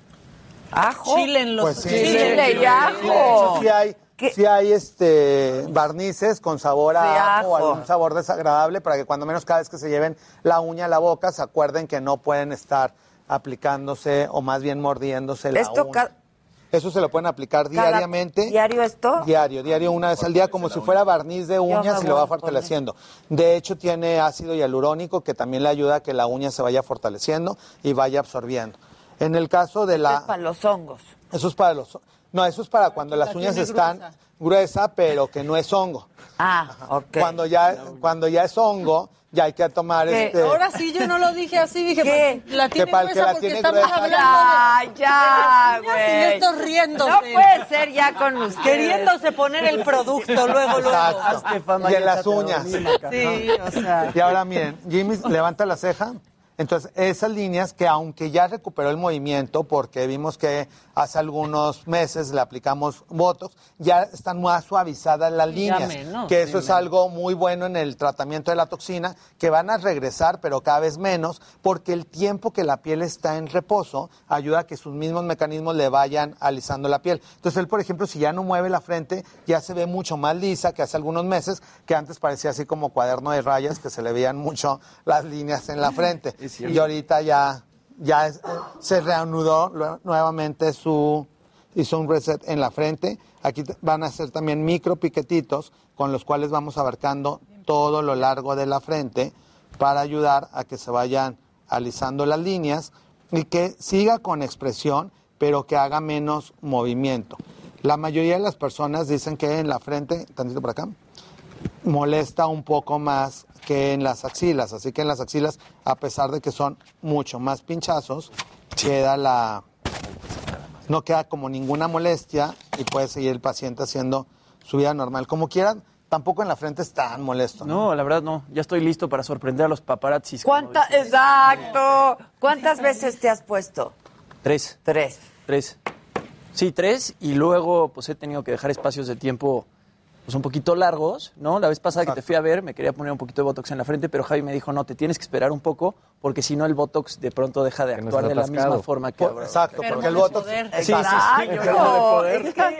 ¿Ajo? Chilen los- Pues sí. Chile y De hecho, ajo. sí hay, sí hay este, barnices con sabor a Sí, ajo o ajo. algún sabor desagradable para que cuando menos cada vez que se lleven la uña a la boca se acuerden que no pueden estar aplicándose o más bien mordiéndose la Esto uña. Eso se lo pueden aplicar Cada- diariamente. ¿Diario esto? Diario, diario una vez al día, como si fuera barniz de uñas y lo va fortaleciendo. De hecho, tiene ácido hialurónico que también le ayuda a que la uña se vaya fortaleciendo y vaya absorbiendo. En el caso de la... Es para los hongos. Eso es para los... No, eso es para cuando las La uñas están gruesa. gruesa, pero que no es hongo. Ah, ok. Cuando ya, cuando ya es hongo, ya hay que tomar este... Ahora sí, yo no lo dije así, dije, ¿Qué? pues, la Que tiene que gruesa la porque tiene estamos gruesa. hablando Ya, de... ya, de las uñas Y güey. estos riéndose. No puede ser ya con ustedes. Queriéndose poner el producto luego, luego. Exacto. Y en las uñas. Sí, o sea. Y ahora miren, Jimmy levanta la ceja. Entonces, esas líneas que aunque ya recuperó el movimiento, porque vimos que hace algunos meses le aplicamos Botox, ya están más suavizadas las líneas. menos, que sí, eso es menos. algo muy bueno en el tratamiento de la toxina, que van a regresar, pero cada vez menos, porque el tiempo que la piel está en reposo ayuda a que sus mismos mecanismos le vayan alisando la piel. Entonces, él, por ejemplo, si ya no mueve la frente, ya se ve mucho más lisa que hace algunos meses, que antes parecía así como cuaderno de rayas, que se le veían mucho las líneas en la frente. *laughs* Y ahorita ya, ya se reanudó nuevamente su, hizo un reset en la frente. Aquí van a ser también micro piquetitos con los cuales vamos abarcando todo lo largo de la frente para ayudar a que se vayan alisando las líneas y que siga con expresión, pero que haga menos movimiento. La mayoría de las personas dicen que en la frente, tantito por acá, molesta un poco más que en las axilas. Así que en las axilas, a pesar de que son mucho más pinchazos, queda la. No queda como ninguna molestia y puede seguir el paciente haciendo su vida normal. Como quieran, tampoco en la frente es tan molesto. No, la verdad no. Ya estoy listo para sorprender a los paparazzis. ¿Cuánta, exacto. ¿Cuántas veces te has puesto? Tres. Tres. Tres. Sí, tres. Y luego, pues he tenido que dejar espacios de tiempo pues un poquito largos, ¿no? La vez pasada que te fui a ver, me quería poner un poquito de Botox en la frente, pero Javi me dijo, no, te tienes que esperar un poco, porque si no el Botox de pronto deja de actuar de la atascado. misma forma que ahora. exacto, porque el Botox... Sí, sí, sí. Exacto.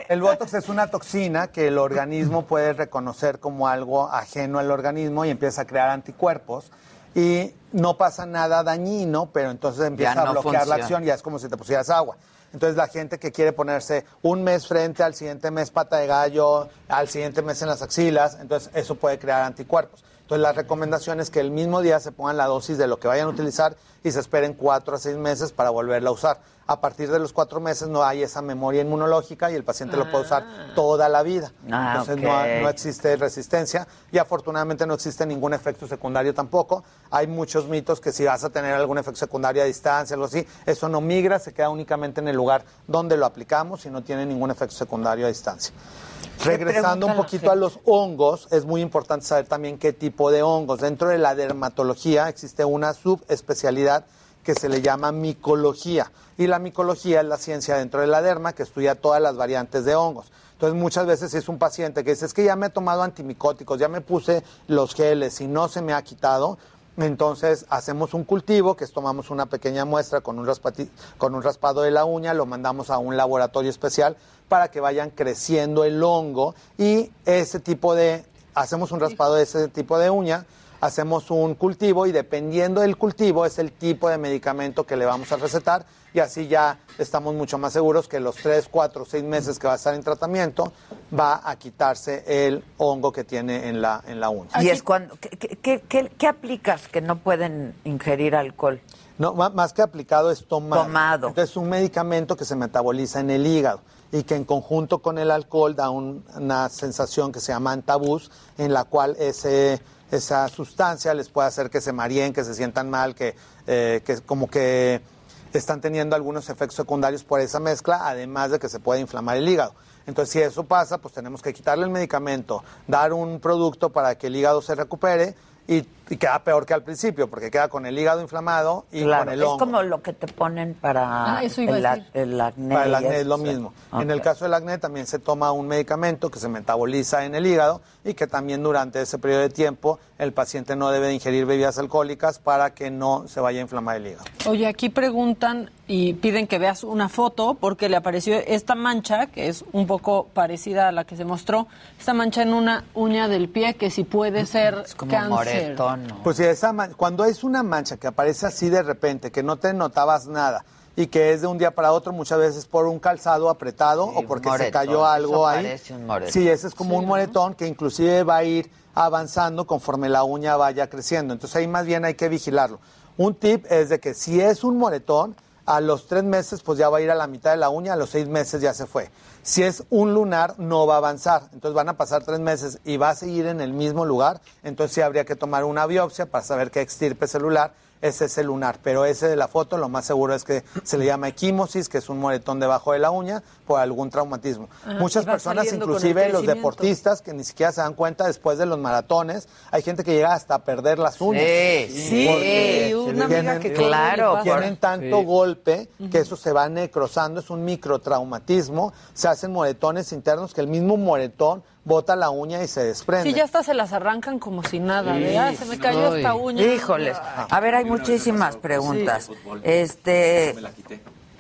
El Botox es una toxina que el organismo puede reconocer como algo ajeno al organismo y empieza a crear anticuerpos. Y no pasa nada dañino, pero entonces empieza a bloquear la acción, ya es como si te pusieras agua. Entonces la gente que quiere ponerse un mes frente, al siguiente mes pata de gallo, al siguiente mes en las axilas, entonces eso puede crear anticuerpos. Entonces la recomendación es que el mismo día se pongan la dosis de lo que vayan a utilizar y se esperen cuatro a seis meses para volverla a usar. A partir de los cuatro meses no hay esa memoria inmunológica y el paciente lo puede usar toda la vida. Ah, Entonces no, no existe resistencia y afortunadamente no existe ningún efecto secundario tampoco. Hay muchos mitos que si vas a tener algún efecto secundario a distancia, algo así, eso no migra, se queda únicamente en el lugar donde lo aplicamos y no tiene ningún efecto secundario a distancia. Regresando un poquito a los hongos, es muy importante saber también qué tipo de hongos. Dentro de la dermatología existe una subespecialidad que se le llama micología. Y la micología es la ciencia dentro de la derma que estudia todas las variantes de hongos. Entonces muchas veces si es un paciente que dice, es que ya me he tomado antimicóticos, ya me puse los geles y no se me ha quitado, entonces hacemos un cultivo, que es tomamos una pequeña muestra con un, raspati- con un raspado de la uña, lo mandamos a un laboratorio especial para que vayan creciendo el hongo y ese tipo de, hacemos un raspado de ese tipo de uña, hacemos un cultivo y dependiendo del cultivo es el tipo de medicamento que le vamos a recetar y así ya estamos mucho más seguros que los 3, 4, 6 meses que va a estar en tratamiento va a quitarse el hongo que tiene en la, en la uña. Y es cuando, ¿qué, qué, qué, qué aplicas que no pueden ingerir alcohol? No, más que aplicado es tomado. Tomado. Entonces es un medicamento que se metaboliza en el hígado y que en conjunto con el alcohol da un- una sensación que se llama antabús, en la cual ese, esa sustancia les puede hacer que se mareen, que se sientan mal, que, eh, que como que están teniendo algunos efectos secundarios por esa mezcla, además de que se puede inflamar el hígado. Entonces, si eso pasa, pues tenemos que quitarle el medicamento, dar un producto para que el hígado se recupere y, y queda peor que al principio, porque queda con el hígado inflamado y Claro, con el es hongo. como lo que te ponen para Ah, eso iba a el, a- decir. el acné. Para el acné es lo mismo. En el caso del acné también se toma un medicamento que se metaboliza en el hígado y que también durante ese periodo de tiempo el paciente no debe de ingerir bebidas alcohólicas para que no se vaya a inflamar el hígado. Oye, aquí preguntan y piden que veas una foto porque le apareció esta mancha, que es un poco parecida a la que se mostró, esta mancha en una uña del pie que si puede ser cáncer. Pues si esa cuando es una mancha que aparece así de repente, que no te notabas nada y que es de un día para otro, muchas veces por un calzado apretado o porque se cayó algo eso ahí. un. Sí, ese es como un moretón que inclusive va a ir avanzando conforme la uña vaya creciendo. Entonces ahí más bien hay que vigilarlo. Un tip es de que si es un moretón, a los tres meses pues ya va a ir a la mitad de la uña, a los seis meses ya se fue. Si es un lunar, no va a avanzar. Entonces van a pasar tres meses y va a seguir en el mismo lugar. Entonces sí habría que tomar una biopsia para saber qué extirpe celular es ese lunar. Pero ese de la foto, lo más seguro es que se le llama equimosis, que es un moretón debajo de la uña por algún traumatismo. Muchas personas, inclusive los deportistas, que ni siquiera se dan cuenta después de los maratones, hay gente que llega hasta a perder las uñas. sí, Porque sí, una amiga que claro, tienen tanto Sí. golpe que eso se va necrosando, es un microtraumatismo, se hacen moretones internos que el mismo moretón bota la uña y se desprende. Sí, ya hasta se las arrancan como si nada. Sí. de, "Ah, se me cayó esta uña. Híjoles. A ver, hay muchísimas preguntas. Este,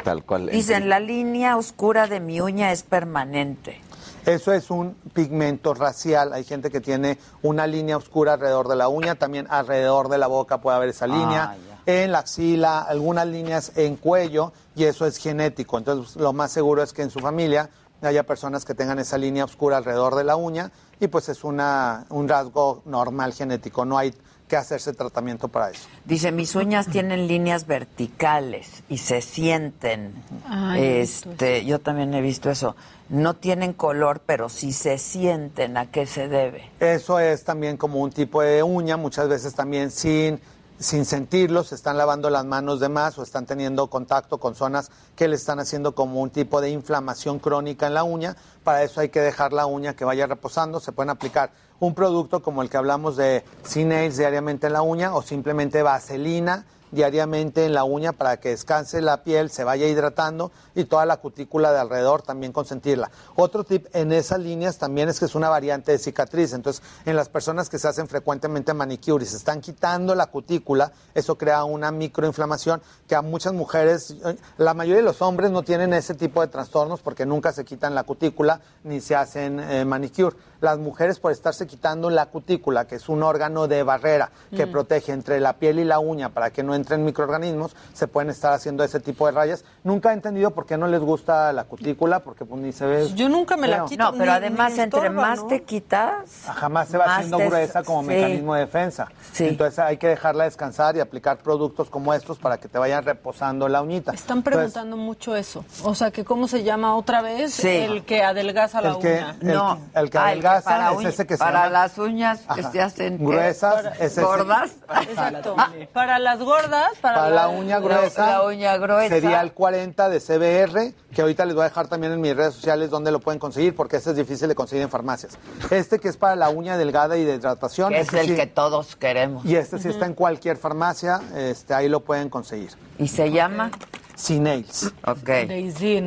Tal cual. dicen, la línea oscura de mi uña es permanente. Eso es un pigmento racial. Hay gente que tiene una línea oscura alrededor de la uña, también alrededor de la boca puede haber esa línea, en la axila, algunas líneas en cuello, y eso es genético. Entonces, lo más seguro es que en su familia haya personas que tengan esa línea oscura alrededor de la uña, y pues es una, un rasgo normal genético. No hay que hacerse tratamiento para eso. Dice, mis uñas tienen líneas verticales y se sienten. Ay, este, yo también he visto eso. No tienen color, pero sí se sienten. ¿A qué se debe? Eso es también como un tipo de uña, muchas veces también sin, sin sentirlo, se están lavando las manos de más o están teniendo contacto con zonas que le están haciendo como un tipo de inflamación crónica en la uña. Para eso hay que dejar la uña que vaya reposando. Se pueden aplicar un producto como el que hablamos de C-Nails diariamente en la uña o simplemente vaselina diariamente en la uña para que descanse la piel, se vaya hidratando y toda la cutícula de alrededor también consentirla. Otro tip en esas líneas también es que es una variante de cicatriz. Entonces, en las personas que se hacen frecuentemente manicure y se están quitando la cutícula, eso crea una microinflamación que a muchas mujeres, la mayoría de los hombres no tienen ese tipo de trastornos porque nunca se quitan la cutícula ni se hacen eh, manicure. Las mujeres por estarse quitando la cutícula, que es un órgano de barrera que Mm. protege entre la piel y la uña para que no entren microorganismos, se pueden estar haciendo ese tipo de rayas. Nunca he entendido por qué no les gusta la cutícula, porque pues ni se ve. Yo nunca me la feo. quito. No, pero ni- además, ni entre estorba, más ¿no? te quitas, Jamás se va haciendo te- gruesa como sí. mecanismo de defensa. Entonces hay que dejarla descansar y aplicar productos como estos para que te vayan reposando la uñita. Están Entonces, preguntando mucho eso. O sea, que cómo se llama otra vez Sí. el que adelgaza la el que, uña. el, el que Ah, para es uña- ese que se para llama- las uñas que Ajá. se hacen gruesas, Para- es ese- gordas. *laughs* Exacto. Para las gordas, para, Para la uña gruesa, la uña gruesa. sería el 40 de CBR, que ahorita les voy a dejar también en mis redes sociales donde lo pueden conseguir, porque este es difícil de conseguir en farmacias. Este que es para la uña delgada y de hidratación. Que es este el sí- que todos queremos. Y este sí está en cualquier farmacia, este, ahí lo pueden conseguir. ¿Y se llama? C-Nails. Ok.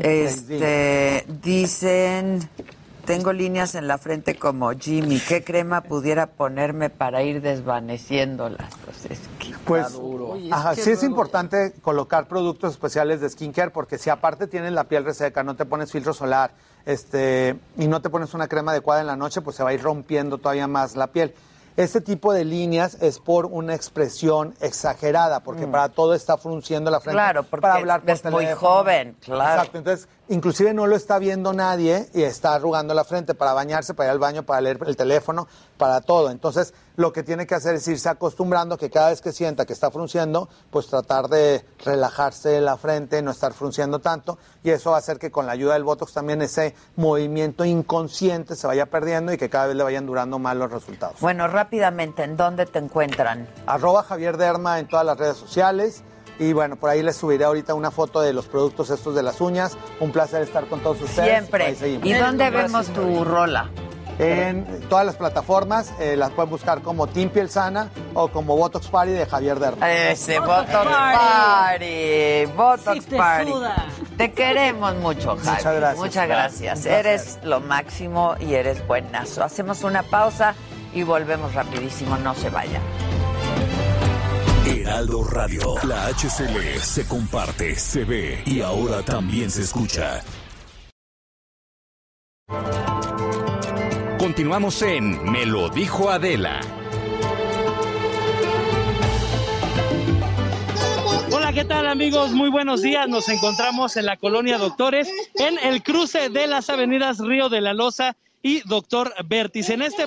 Este, dicen, tengo líneas en la frente como Jimmy. ¿Qué crema pudiera ponerme para ir desvaneciéndolas? Pues es que Pues, está duro. ajá, sí es importante colocar productos especiales de skincare porque si aparte tienes la piel reseca, no te pones filtro solar, este, y no te pones una crema adecuada en la noche, pues se va a ir rompiendo todavía más la piel. Este tipo de líneas es por una expresión exagerada, porque para todo está frunciendo la frente. Mm. Claro, porque para hablar es muy teléfono. joven, claro. Exacto, entonces inclusive no lo está viendo nadie y está arrugando la frente para bañarse, para ir al baño, para leer el teléfono, para todo. Entonces lo que tiene que hacer es irse acostumbrando que cada vez que sienta que está frunciendo, pues tratar de relajarse la frente, no estar frunciendo tanto y eso va a hacer que con la ayuda del Botox también ese movimiento inconsciente se vaya perdiendo y que cada vez le vayan durando más los resultados. Bueno, rápidamente, ¿en dónde te encuentran? Arroba Javier Derma en todas las redes sociales. Y bueno, por ahí les subiré ahorita una foto de los productos estos de las uñas. Un placer estar con todos ustedes. Siempre. ¿Y dónde vemos tu rola? En todas las plataformas eh, las pueden buscar como Team Piel Sana o como Botox Party de Javier Derma. Ese Botox Party. Botox Sí te Party. suda. Te queremos mucho, Javi. Muchas gracias. Muchas gracias. Eres lo máximo y eres buenazo. Hacemos una pausa y volvemos rapidísimo. No se vayan. Heraldo Radio. La HCL se comparte, se ve y ahora también se escucha. Continuamos en Me lo dijo Adela. Hola, ¿qué tal amigos? Muy buenos días. Nos encontramos en la colonia Doctores, en el cruce de las avenidas Río de la Loza y Doctor Vértiz. En este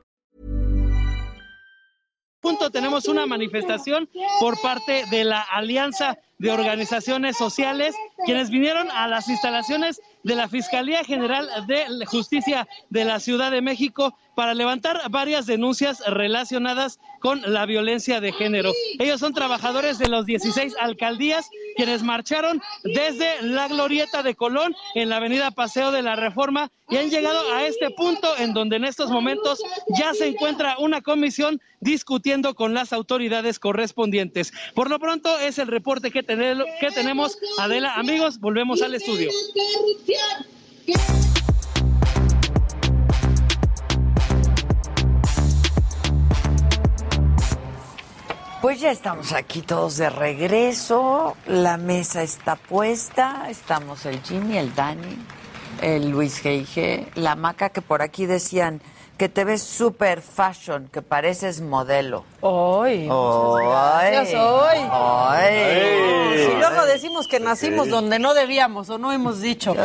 punto tenemos una manifestación por parte de la Alianza de Organizaciones Sociales, quienes vinieron a las instalaciones de la Fiscalía General de Justicia de la Ciudad de México para levantar varias denuncias relacionadas con la violencia de género. Ellos son trabajadores de los 16 alcaldías quienes marcharon desde la glorieta de Colón en la avenida Paseo de la Reforma y han llegado a este punto en donde en estos momentos ya se encuentra una comisión discutiendo con las autoridades correspondientes. Por lo pronto es el reporte que, tenemos. Adela, amigos, volvemos al estudio. Pues ya estamos aquí todos de regreso. La mesa está puesta. Estamos el Jimmy, el Dani, el Luis G.I.G., la Maca, que por aquí decían que te ves super fashion, que pareces modelo. Hoy. Ay. Hoy. Ay. Si luego decimos que nacimos Sí. donde no debíamos o no hemos dicho.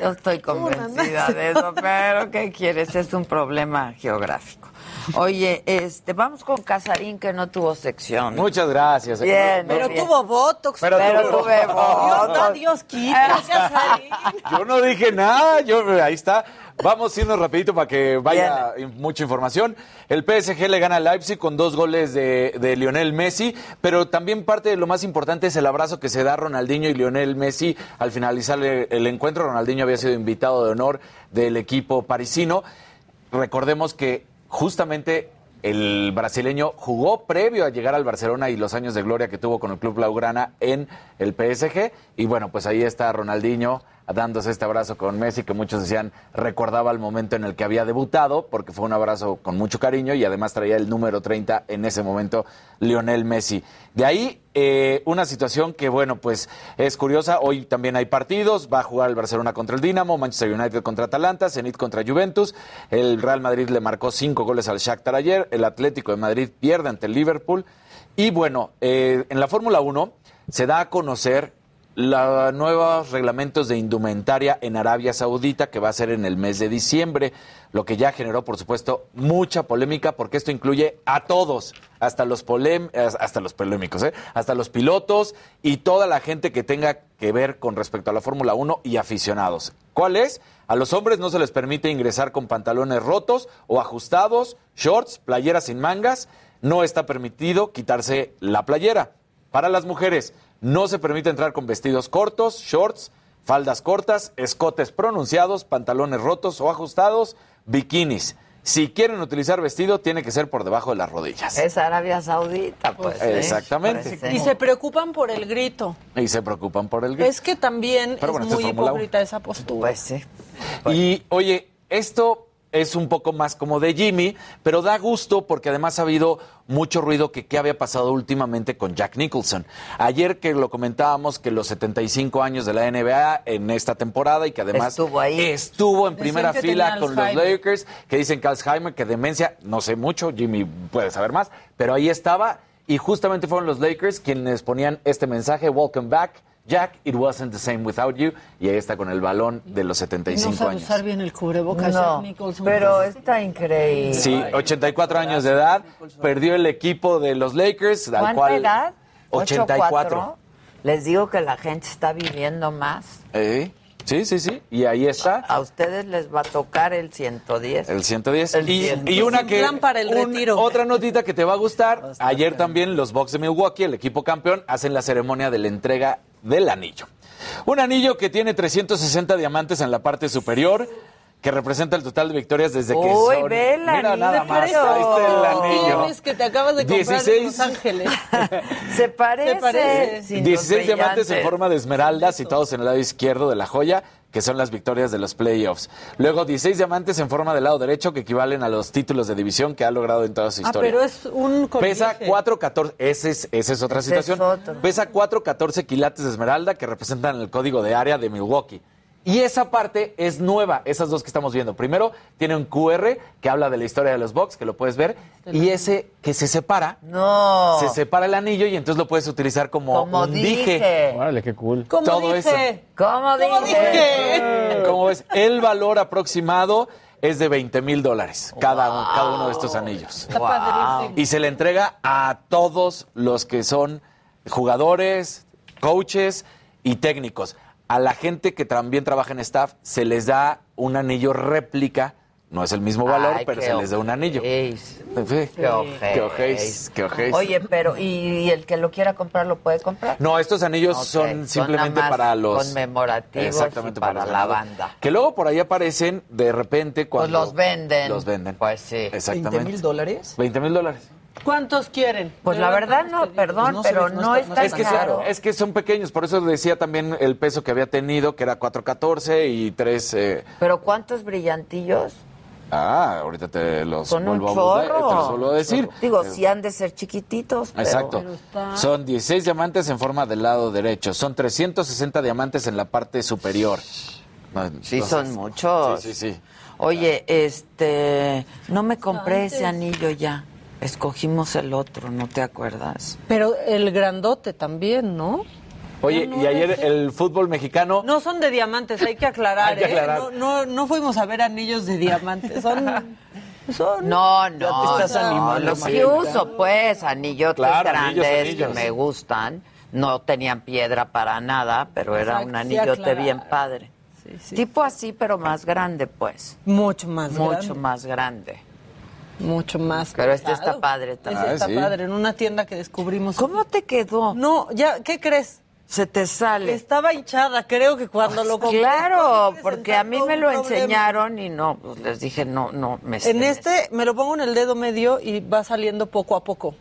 Yo estoy *laughs* convencida de eso, pero ¿qué quieres? Es un problema geográfico. Oye, este, vamos con Casarín que no tuvo sección. Muchas gracias. Bien, Pero bien. tuvo Botox. Pero Pero tuvo- tuve Dios da, votos. Dios quita. *laughs* Casarín. Yo no dije nada, yo ahí está. Vamos a irnos rapidito para que vaya mucha información. El PSG le gana al Leipzig con dos goles de, de Lionel Messi, pero también parte de lo más importante es el abrazo que se da Ronaldinho y Lionel Messi al finalizar el, el encuentro. Ronaldinho había sido invitado de honor del equipo parisino. Recordemos que justamente el brasileño jugó previo a llegar al Barcelona y los años de gloria que tuvo con el club Blaugrana en el PSG. Y bueno, pues ahí está Ronaldinho dándose este abrazo con Messi, que muchos decían recordaba el momento en el que había debutado, porque fue un abrazo con mucho cariño y además traía el número 30 en ese momento, Lionel Messi. De ahí, eh, una situación que, bueno, pues es curiosa. Hoy también hay partidos. Va a jugar el Barcelona contra el Dinamo, Manchester United contra Atalanta, Zenit contra Juventus. El Real Madrid le marcó cinco goles al Shakhtar ayer. El Atlético de Madrid pierde ante el Liverpool. Y bueno, eh, en la Fórmula 1 se da a conocer los nuevos reglamentos de indumentaria en Arabia Saudita que va a ser en el mes de diciembre, lo que ya generó, por supuesto, mucha polémica porque esto incluye a todos, hasta los polem- hasta los polémicos, ¿eh? hasta los pilotos y toda la gente que tenga que ver con respecto a la Fórmula 1 y aficionados. ¿Cuál es? A los hombres no se les permite ingresar con pantalones rotos o ajustados, shorts, playeras sin mangas, no está permitido quitarse la playera. Para las mujeres, no se permite entrar con vestidos cortos, shorts, faldas cortas, escotes pronunciados, pantalones rotos o ajustados, bikinis. si quieren utilizar vestido, tiene que ser por debajo de las rodillas. Es Arabia Saudita, pues. ¿eh? Exactamente. Y se preocupan por el grito. Y se preocupan por el grito. Es que también Pero bueno, es muy es hipócrita esa postura. Pues sí. Y oye, esto es un poco más como de Jimmy, pero da gusto porque además ha habido mucho ruido que qué había pasado últimamente con Jack Nicholson. Ayer que lo comentábamos que los 75 años de la NBA en esta temporada y que además Estuvo ahí. estuvo en primera fila con los. Lakers, que dicen que Alzheimer, que demencia, no sé mucho, Jimmy puede saber más, pero ahí estaba y justamente fueron los Lakers quienes ponían este mensaje, welcome back. Jack, it wasn't the same without you. Y ahí está con el balón de los 75 no sabe años. usar bien el cubrebocas. No, Jack Nicholson. pero está increíble. Sí, 84 años de edad, perdió el equipo de los Lakers, al ¿Cuánta cual edad? 84. Les digo que la gente está viviendo más. Eh, Sí, sí, sí, y ahí está. A ustedes les va a tocar el 110. El 110. El y, 100. y una que. plan para el un- retiro. Otra notita que te va a gustar. Ayer también los Bucks de Milwaukee, el equipo campeón, hacen la ceremonia de la entrega del anillo. Un anillo que tiene 360 diamantes en la parte superior, que representa el total de victorias desde que Uy, son- ve el Mira anillo. nada más, ahí está el anillo. Tienes que te acabas de comprar 16. en Los Ángeles. *laughs* Se parece. Se parece. sin los 16 diamantes en forma de esmeralda situados en el lado izquierdo de la joya, que son las victorias de los playoffs. Luego 16 diamantes en forma del lado derecho, que equivalen a los títulos de división que ha logrado en toda su Ah, historia. pero es un Pesa colguije. 4.14, esa es, esa es otra Ese es situación. otro. Pesa 4.14 quilates de esmeralda que representan el código de área de Milwaukee. Y esa parte es nueva, esas dos que estamos viendo. Primero, tiene un QR que habla de la historia de los Bucks, que lo puedes ver, y ese que se separa, No. se separa el anillo y entonces lo puedes utilizar como, Como un dije. Órale, qué cool. ¿Cómo Todo dije? eso. ¿Cómo dije? ¿Cómo ves? El valor aproximado es de 20 mil dólares cada, un- cada uno de estos anillos. Está padrísimo. Y se le entrega a todos los que son jugadores, coaches y técnicos. A la gente que también trabaja en staff se les da un anillo réplica. No es el mismo valor, Ay, pero se les da un anillo. Qué ojéis. Qué ojéis, qué ojéis. Oye, pero ¿y, y el que lo quiera comprar lo puede comprar? No, estos anillos son simplemente para los conmemorativos Exactamente y para, la banda. Que luego por ahí aparecen de repente Pues cuando los venden. Los venden. Pues sí. Exactamente. ¿20 mil dólares? 20 mil dólares. ¿Cuántos quieren? Pues la verdad no, perdón, Pues no pero ve- no no, está- no es que, son, es que son pequeños, por eso decía también el peso que había tenido, que era 4.14 y 3... eh, Pero ¿cuántos brillantillos? ah, ahorita te los Son un vuelvo a, chorro. te los vuelvo a decir. Digo, Eh, sí han de ser chiquititos, pero... Exacto. Son 16 diamantes en forma del lado derecho. Son 360 diamantes en la parte superior. No, Sí, entonces- son muchos. Sí, sí, sí. Oye, este, no me compré ese anillo ya. Escogimos el otro, ¿no te acuerdas? Pero el grandote también, ¿no? Oye, No, no y ayer el fútbol mexicano... No son de diamantes, hay que aclarar, *laughs* Hay que ¿eh? aclarar. No, no, no fuimos a ver anillos de diamantes, son... *laughs* son No, no, te estás no, animando, los que uso, pues, anillotes Claro, anillos, grandes anillos. que me gustan. No tenían piedra para nada, pero era Exacto, un sí, anillote bien padre. Tipo así, pero más grande, pues. Mucho más Mucho grande. más grande. Mucho más Pero este pesado. está padre Este también. está Ah, sí. padre, en una tienda que descubrimos. ¿Cómo te quedó? No, ya, ¿qué crees? Se te sale. Estaba hinchada, creo que cuando lo compré. Claro, porque a mí me lo problema. enseñaron y no, pues les dije, no, no, me En se- este me lo pongo en el dedo medio y va saliendo poco a poco.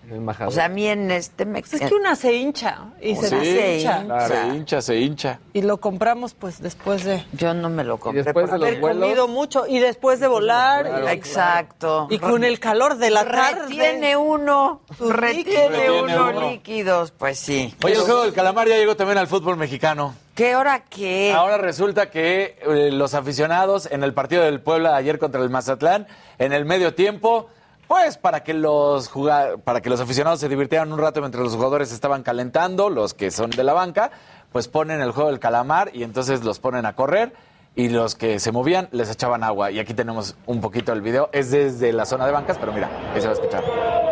O sea, a mí en este me... Pues es que una se hincha y se Sí, deshincha. hincha. Se hincha, se hincha. Y lo compramos pues después de Yo no me lo compré. después de los haber vuelos. comido mucho y después de volar. y- Exacto. Y con el calor de la tarde. Retiene uno, retiene uno Retiene uno. líquidos, pues sí. Oye, el juego del calamar ya llegó también al fútbol mexicano. ¿Qué hora qué? Ahora resulta que eh, los aficionados en el partido del Puebla de ayer contra el Mazatlán, en el medio tiempo, pues para que los para que los aficionados se divirtieran un rato mientras los jugadores estaban calentando, los que son de la banca, pues ponen el juego del calamar y entonces los ponen a correr y los que se movían les echaban agua. Y aquí tenemos un poquito del video, es desde la zona de bancas, pero mira, ahí se va a escuchar.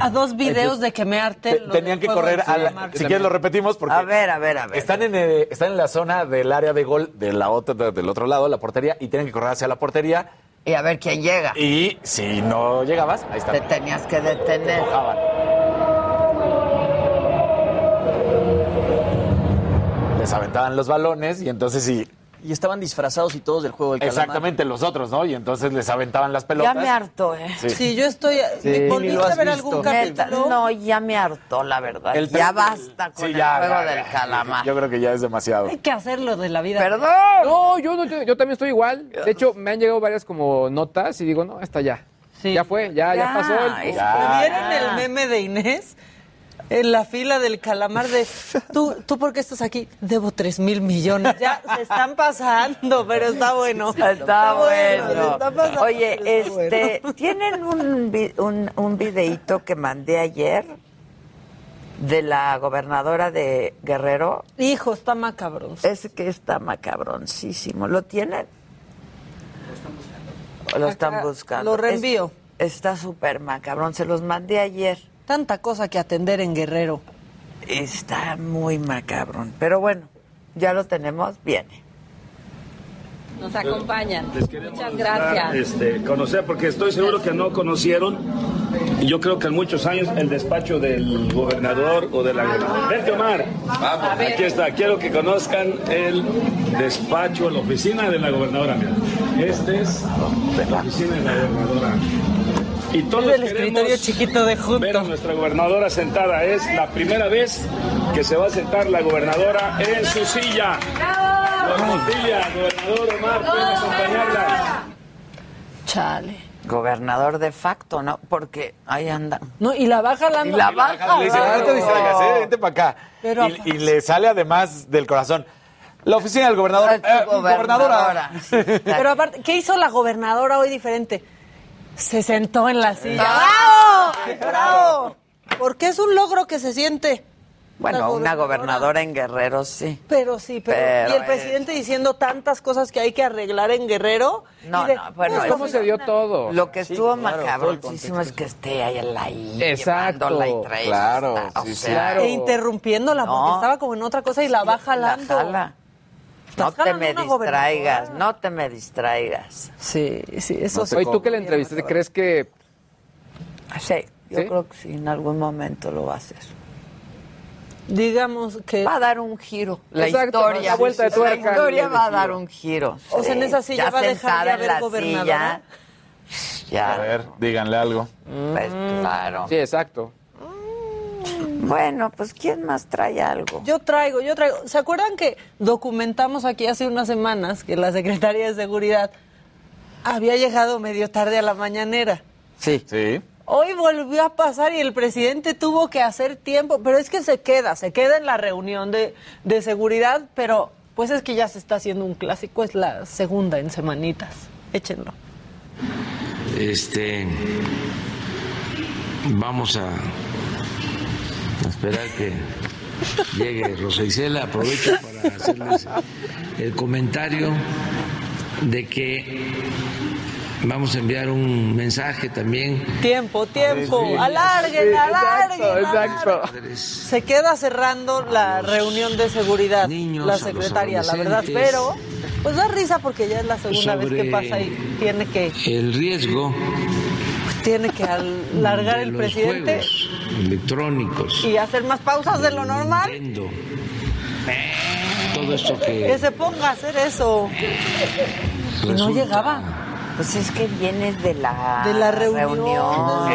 A dos videos de que me arte. Te- tenían que correr a la- si quieres lo repetimos porque A ver, a ver, a ver. Están en, eh, están en la zona del área de gol de la otra, de- del otro lado, la portería, y tienen que correr hacia la portería. Y a ver quién llega. Y si no llegabas, ahí está. Te tenías que detener. Mojaban. Les aventaban los balones y entonces si y estaban disfrazados y todos del juego del calamar. Exactamente, los otros, ¿no? Y entonces les aventaban las pelotas. Ya me harto, ¿eh? Sí. Sí, yo estoy. Sí. ¿Volviste a ver visto. algún capítulo? no, ya me hartó, la verdad. El ya basta con Sí, el ya, juego ya, del calamar. Yo creo que ya es demasiado. Hay que hacerlo de la vida. Perdón. No, yo, no, yo, yo también estoy igual. De hecho, me han llegado varias como notas y digo, no, esta ya. Ya fue, ya, ya, Ya, pasó. El, ¿Vieron el meme de Inés? En la fila del calamar de, ¿tú, ¿tú por qué estás aquí? Debo tres mil millones. Ya se están pasando, pero está bueno. Está bueno. está pasando, Oye, este, bueno. ¿tienen un, un, un videíto que mandé ayer de la gobernadora de Guerrero? Hijo, está macabrón. Es que está macabroncísimo. ¿Lo tienen? ¿O lo están Acá, buscando? lo reenvío. Es- está súper macabrón. Se los mandé ayer. Tanta cosa que atender en Guerrero. Está muy macabrón. Pero bueno, ya lo tenemos. Viene. Nos acompañan. Les queremos Muchas dar, gracias. este, conocer, porque estoy seguro que no conocieron, y yo creo que en muchos años, el despacho del gobernador o de la gobernadora. Vente, Omar. Aquí está. Quiero que conozcan el despacho, la oficina de la gobernadora. Mira. Este es la oficina de la gobernadora. Y todos Es el escritorio chiquito de junto. ver a nuestra gobernadora sentada. Es la primera vez que se va a sentar la gobernadora en su silla. Montilla, gobernador Omar, pueden acompañarla. Chale. Gobernador de facto, ¿no? Porque ahí anda. No, y la baja la Y la baja. Le dice, no te distraigas, ¿eh? Vente para acá. Pero y, y le sale además del corazón. La oficina del gobernador. Eh, gobernadora. gobernadora. Pero aparte, ¿qué hizo la gobernadora hoy diferente? Se sentó en la silla. ¡Bravo! ¡Bravo! Porque es un logro que se siente. Bueno, una gobernadora en Guerrero, sí. Pero sí, pero, Pero y el es- presidente diciendo tantas cosas que hay que arreglar en Guerrero. No, de, no, bueno, pues, es- ¿cómo se dio todo? Lo que Sí, estuvo claro, macabroncísimo es que esté ahí en la I. Exacto, y traes claro, sí, sea, E interrumpiéndola porque No. estaba como en otra cosa y la va jalando. La jala. No te me distraigas, no te me distraigas. Sí, sí, eso Oye, tú que la entrevistaste, ¿crees que Sí, yo ¿Sí? creo que sí, en algún momento lo va a hacer. Digamos que. Va a dar un giro. La Exacto, historia. una vuelta de tuerca. La historia va a dar un giro. O sea, en esa silla Ya va a dejar de haber la gobernadora. silla, Ya, A ver, díganle algo. pues claro. Sí, exacto. Bueno, pues ¿quién más trae algo? Yo traigo, yo traigo. ¿Se acuerdan que documentamos aquí hace unas semanas que la Secretaría de Seguridad había llegado medio tarde a la mañanera? Sí. Sí. Hoy volvió a pasar y el presidente tuvo que hacer tiempo, pero es que se queda, se queda en la reunión de, de seguridad, pero pues es que ya se está haciendo un clásico, es la segunda en semanitas. Échenlo. Este, vamos a, a esperar que llegue Rosa Isela. Aprovecho para hacerles el comentario de que vamos a enviar un mensaje también. Tiempo, tiempo, Sí, alarguen, sí, alarguen. exacto. alarguen. Se queda cerrando la reunión de seguridad, niños, la secretaria, la verdad, pero pues da risa porque ya es la segunda vez que pasa y tiene que, El riesgo tiene que alargar de el los presidente juegos electrónicos. y hacer más pausas de lo normal. Nintendo, todo esto Que que se ponga a hacer eso. Y no llegaba. Pues es que viene de la, De la reunión,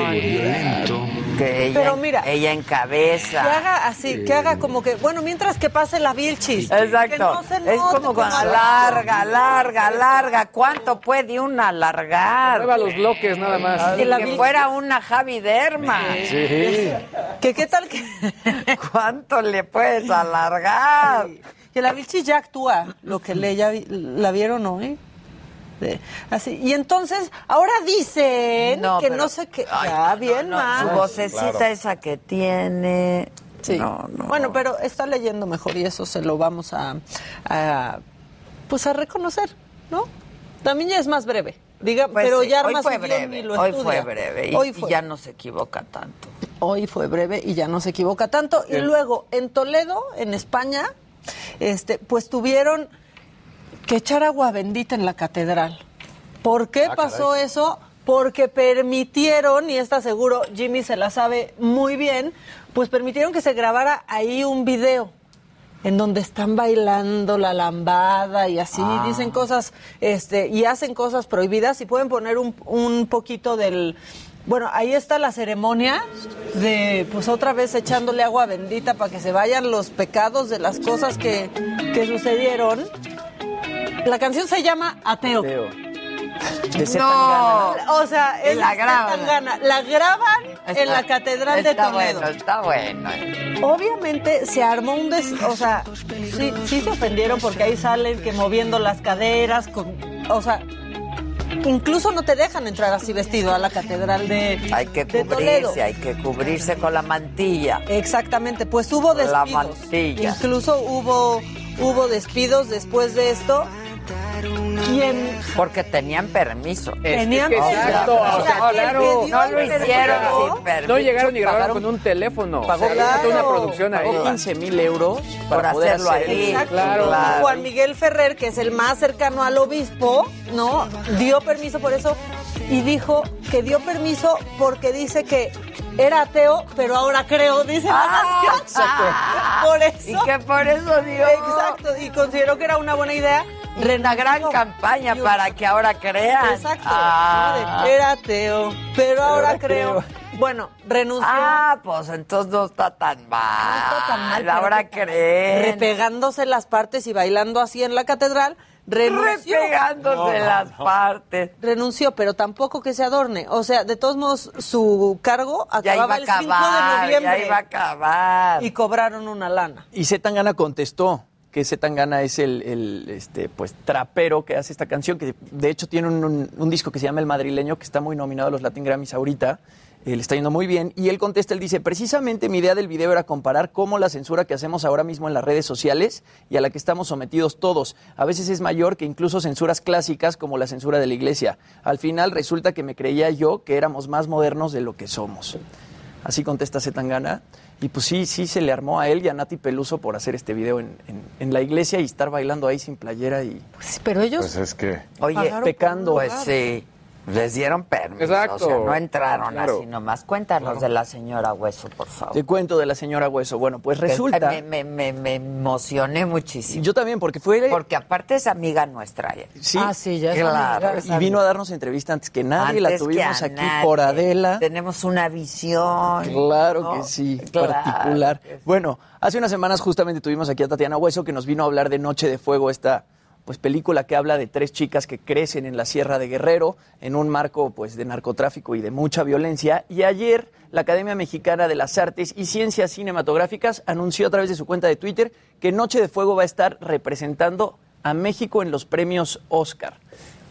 que ella, Pero mira, ella Que encabeza. haga así, que haga como que, bueno, mientras que pase la Vilchis. Exacto. Que no se es note como como cuando alarga. alarga, alarga. ¿Cuánto puede una alargar? Mueva los bloques nada más. Que, la que fuera una Javi Derma. Sí. Que qué tal que, *laughs* ¿Cuánto le puedes alargar? que la Vilchis ya actúa, lo que le ya la vieron hoy. De- así. Y entonces, ahora dicen No, que pero- no sé qué. Ay, Ya, no, bien no, mal. Su vocecita Claro. esa que tiene. Sí. No, no. Bueno, pero está leyendo mejor y eso se lo vamos a, a, pues a reconocer, ¿no? También ya es más breve. Diga, Pues pero sí, ya hoy fue breve. y lo Hoy fue breve. Y, Hoy y ya no se equivoca tanto. Hoy fue breve y ya no se equivoca tanto. Y luego, en Toledo, en España, este, pues tuvieron que echar agua bendita en la catedral. ¿Por qué Ah, pasó eso? Porque permitieron, y está seguro, Jimmy se la sabe muy bien, pues permitieron que se grabara ahí un video. en donde están bailando la lambada y así, Ah. dicen cosas, este, y hacen cosas prohibidas y pueden poner un, un poquito del... Bueno, ahí está la ceremonia de, pues otra vez echándole agua bendita para que se vayan los pecados de las cosas que, que sucedieron. La canción se llama Ateo. De Z No. Tangana. O sea, es La de graban. La graban en la Catedral de está Toledo. bueno, está bueno. Obviamente se armó un des... O sea, sí, sí se ofendieron porque ahí salen que moviendo las caderas, con... o sea, incluso no te dejan entrar así vestido a la catedral de, Hay que de Toledo. cubrirse, hay que cubrirse con la mantilla. Exactamente, pues hubo La despidos. mantilla. Incluso hubo, hubo despidos después de esto. ¿Quién? Porque tenían permiso. Tenían que exacto, permiso. o sea, O sea, claro. el que dio No lo permiso- hicieron sin permiso. No llegaron y grabaron con un teléfono. Pagó, una producción ahí. pagó 15 mil euros para poder hacerlo hacer ahí. Claro. Claro. Juan Miguel Ferrer, que es el más cercano al obispo, ¿no? Dio permiso por eso y dijo que dio permiso porque dice que era ateo, pero ahora creo, dice la Ah, canción. exacto. *laughs* Por eso. Y que por eso dio. Exacto, y consideró que era una buena idea. Una gran campaña para que ahora crean. Exacto. Ah. Era ateo, pero ahora creo. Bueno, renunció. Ah, pues entonces no está tan mal. No está tan mal, Ahora creen. repegándose las partes y bailando así en la catedral, renunció. Repegándose las partes. Renunció, pero tampoco que se adorne. O sea, de todos modos, su cargo Ya iba a el 5 de acabar, noviembre. ya iba a acabar. Y cobraron una lana. Y Zetangana contestó que Zetangana es el, este, pues, trapero que hace esta canción, que de hecho tiene un disco que se llama El Madrileño, que está muy nominado a los Latin Grammys ahorita. Eh, le está yendo muy bien. Y él contesta, él dice, precisamente mi idea del video era comparar cómo la censura que hacemos ahora mismo en las redes sociales y a la que estamos sometidos todos, a veces es mayor que incluso censuras clásicas como la censura de la iglesia. Al final resulta que me creía yo que éramos más modernos de lo que somos. Así contesta Zetangana. Y pues sí, sí se le armó a él y a Nati Peluso por hacer este video en, en- en la iglesia y estar bailando ahí sin playera y pero ellos Pues es que. Oye, pecando. Pues sí. Les dieron permiso. Exacto. O sea, no entraron Claro. así nomás. Cuéntanos de la señora Hueso, por favor. Te cuento de la señora Hueso. Bueno, pues resulta. Me, me, me, me emocioné muchísimo. Yo también, porque fue. Porque aparte es amiga nuestra. ¿eh? Sí, Ah, sí, ya es claro. amiga. y vino a darnos entrevista antes que nadie. la Antes tuvimos a aquí nadie. por Adela. Tenemos una visión. Claro ¿no? que sí, Claro particular. que sí. Bueno, hace unas semanas justamente tuvimos aquí a Tatiana Hueso que nos vino a hablar de Noche de Fuego, esta pues película que habla de tres chicas que crecen en la Sierra de Guerrero en un marco pues de narcotráfico y de mucha violencia y ayer la Academia Mexicana de las Artes y Ciencias Cinematográficas anunció a través de su cuenta de Twitter que Noche de Fuego va a estar representando a México en los premios Oscar.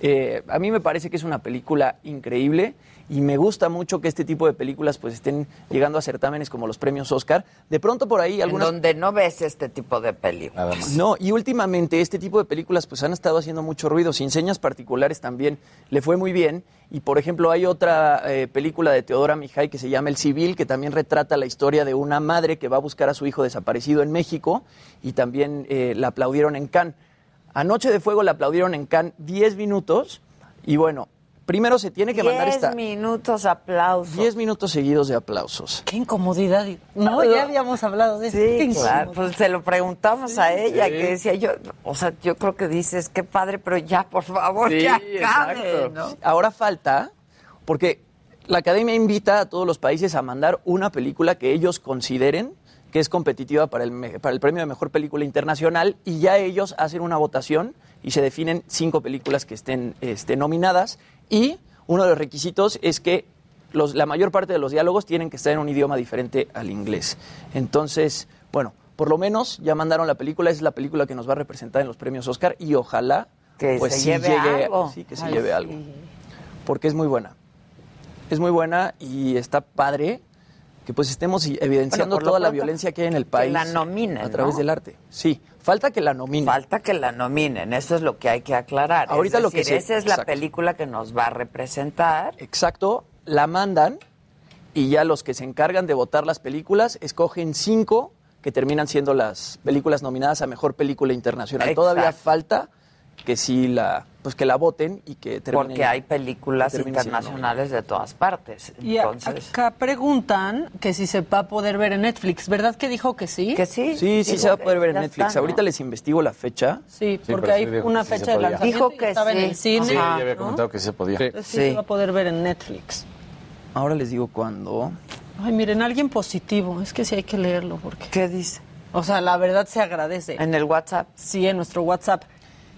Eh, a mí me parece que es una película increíble y me gusta mucho que este tipo de películas pues estén llegando a certámenes como los premios Oscar. De pronto por ahí algunas... En donde no ves este tipo de películas. No, y últimamente este tipo de películas pues han estado haciendo mucho ruido. Sin señas particulares también le fue muy bien. Y por ejemplo hay otra eh, película de Teodora Mijay que se llama El Civil, que también retrata la historia de una madre que va a buscar a su hijo desaparecido en México y también eh, la aplaudieron en Cannes. Anoche de Fuego la aplaudieron en Cannes 10 minutos y bueno, primero se tiene que mandar Diez esta... minutos aplausos. 10 minutos seguidos de aplausos. Qué incomodidad. No, ya habíamos hablado de eso. Sí, claro. Pues se lo preguntamos a ella, que decía yo, o sea, yo creo que dices, qué padre, pero ya, por favor, Sí, ya acabe. Ahora falta, porque la academia invita a todos los países a mandar una película que ellos consideren que es competitiva para el, para el premio de mejor película internacional y ya ellos hacen una votación y se definen cinco películas que estén este, nominadas y uno de los requisitos es que los- la mayor parte de los diálogos tienen que estar en un idioma diferente al inglés. Entonces, bueno, por lo menos ya mandaron la película, es la película que nos va a representar en los premios Oscar y ojalá Que pues se sí lleve llegue, algo. sí, que se Ay, lleve sí. algo. Porque es muy buena. Es muy buena y está padre que pues estemos evidenciando Bueno, toda la violencia que hay en el que país. la nominen, A través ¿no? del arte. Sí, falta que la nominen. Falta que la nominen, eso es lo que hay que aclarar. Ahorita es lo que se- esa es la película que nos va a representar. Exacto, la mandan y ya los que se encargan de votar las películas escogen cinco que terminan siendo las películas nominadas a mejor película internacional. Exacto. Todavía falta que sí la, pues que la voten y que termine. Porque hay películas internacionales de todas partes. Y Entonces, acá preguntan que si se va a poder ver en Netflix. ¿Verdad que dijo que sí? que sí. Sí, sí Dijo se va a poder ver en Netflix. está, ¿no? Ahorita les investigo la fecha. Sí, Sí, porque hay sí una sí fecha de lanzamiento Dijo que estaba en el cine. Sí, ya había ¿no? comentado que sí se podía. Entonces sí, Sí. se va a poder ver en Netflix. Ahora les digo cuándo. Ay, miren, alguien positivo. Es que sí hay que leerlo porque... ¿Qué dice? O sea, la verdad se agradece. En el WhatsApp. Sí, en nuestro WhatsApp.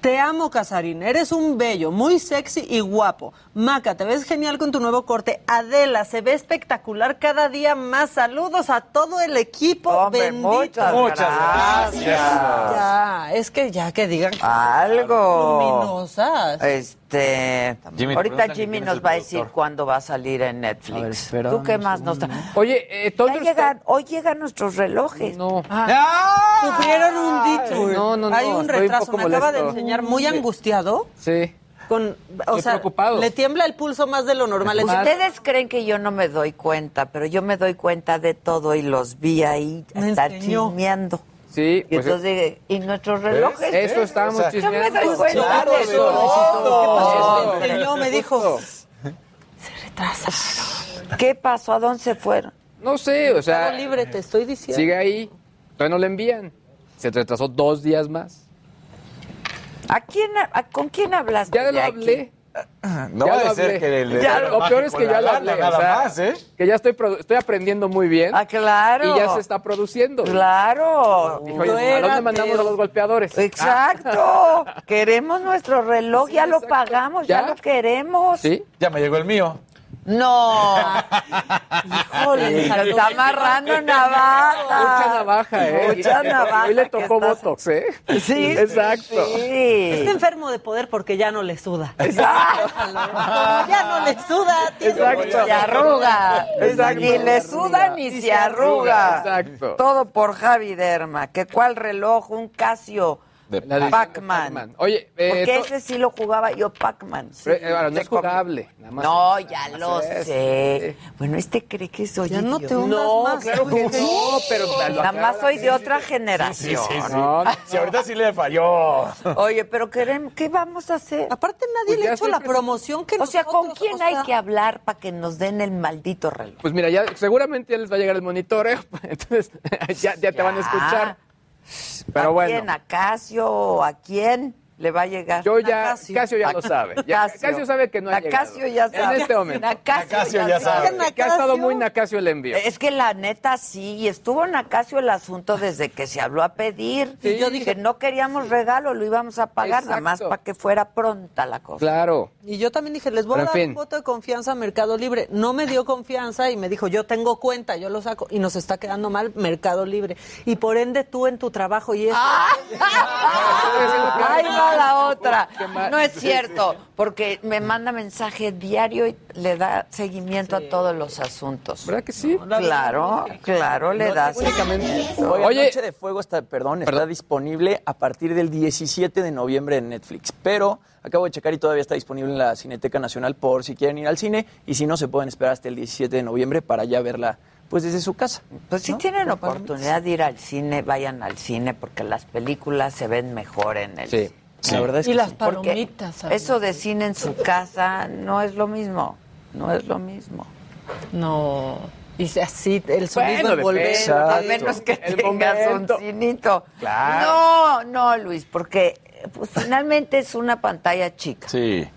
Te amo, Casarín. Eres un bello, muy sexy y guapo. Maca, te ves genial con tu nuevo corte. Adela, se ve espectacular cada día más. Saludos a todo el equipo. Hombre, Bendito. muchas gracias. Ya, es que ya que digan Algo. luminosas. Este, Jimmy, ahorita Jimmy nos va a decir cuándo va a salir en ver, Netflix. ¿Tú qué un más nos? Oye, eh, Ya llegan, hoy llegan nuestros relojes. No. Sufrieron un detour. No, no, no, Hay un un retraso. poco Me acaba de molesto. Muy angustiado. Sí. Con, o sea, le tiembla el pulso más de lo normal. Ustedes creen que yo no me doy cuenta, pero yo me doy cuenta de todo y los vi ahí Me estar chismeando. Sí, Y pues entonces dije, ¿y nuestros relojes? eso estábamos Yo me chismeando. doy cuenta Claro, de eso. todo. Me enseñó, me dijo. ¿Qué pasó? ¿A dónde se fueron? No sé, o sea, libre, te estoy diciendo. sigue ahí. Todavía no le envían. Se retrasó dos días más. ¿A quién, a- ¿Con quién hablaste? Ya lo hablé. No Ya va lo a ser que le Ya, lo peor es que ya lo hablé. o nada sea, más, ¿eh? Que ya estoy, produ- estoy aprendiendo muy bien. Ah, claro. Y ya se está produciendo. Claro. Dijo, oye, ¿a dónde mandamos a los golpeadores? Exacto. *laughs* Queremos nuestro reloj, ya lo pagamos, ya, ¿Ya? lo queremos. ¿Sí? Ya me llegó el mío. No. Híjole, Se está amarrando navaja. Mucha navaja, ¿eh? Mucha navaja. Hoy le tocó estás- Botox, ¿eh? Sí. Exacto. Sí. Está enfermo de poder porque ya no le suda. Como ya no le suda. tiene Exacto. Ni se arruga. Exacto. Ni le suda ni se arruga. Exacto. Todo por Javi Derma. ¿Que cuál reloj? Un Casio. De La edición de Pac-Man. Oye, eh, Porque ese sí lo jugaba yo, Pac-Man. Sí. eh, no es jugable. Nada más No, es- ya nada lo es. sé. Bueno, este cree que soy Ya no te No, más. claro que no, pero Nada más soy de otra generación. No, no, Si ahorita sí le falló. Oye, pero queremos, ¿qué vamos a hacer? Aparte nadie Pues le ha hecho la promoción que O sea, ¿con nosotros, quién o hay sea, que hablar para que nos den el maldito reloj? Pues mira, ya seguramente ya les va a llegar el monitoreo, *laughs* entonces ya, ya te van a escuchar. Pero ¿A bueno, quién? ¿A Casio a quién le va a llegar? yo ya, Casio. Casio ya lo sabe. Ya, Casio. Casio sabe que no ha llegado. Nacasio ya sabe. En este momento. Nacasio, Nacasio ya, sabe. sabe. Que ha estado muy Nacasio el envío. Es que la neta sí, y estuvo Nacasio el asunto desde que se habló a pedir. Sí. Yo dije, no queríamos regalo, lo íbamos a pagar, nada más para que fuera pronta la cosa. Claro. Y yo también dije, les voy Pero a dar fin. un voto de confianza a Mercado Libre. No me dio confianza y me dijo, yo tengo cuenta, yo lo saco. Y nos está quedando mal Mercado Libre. Y por ende tú en tu trabajo y eso. Ahí *laughs* la otra. No es cierto, porque me manda mensaje diario y le da seguimiento a todos los asuntos. ¿Verdad que sí? Claro, claro, le da seguimiento. Oye, Oye. Noche de Fuego está, perdón, está disponible a partir del 17 de noviembre en Netflix, pero acabo de checar y todavía está disponible en la Cineteca Nacional por si quieren ir al cine y si no se pueden esperar hasta el 17 de noviembre para ya verla pues desde su casa. Pues si ¿no? tienen oportunidad de ir al cine, vayan al cine porque las películas se ven mejor en el Sí. Cine. La verdad es y que las sí. Palomitas. eso de cine en su casa no es lo mismo. No es lo mismo. No. Y así, el sonido Bueno, depende. A menos que El tengas momento. un cinito. Claro. No, no, Luis, porque pues, finalmente es una pantalla chica. Sí.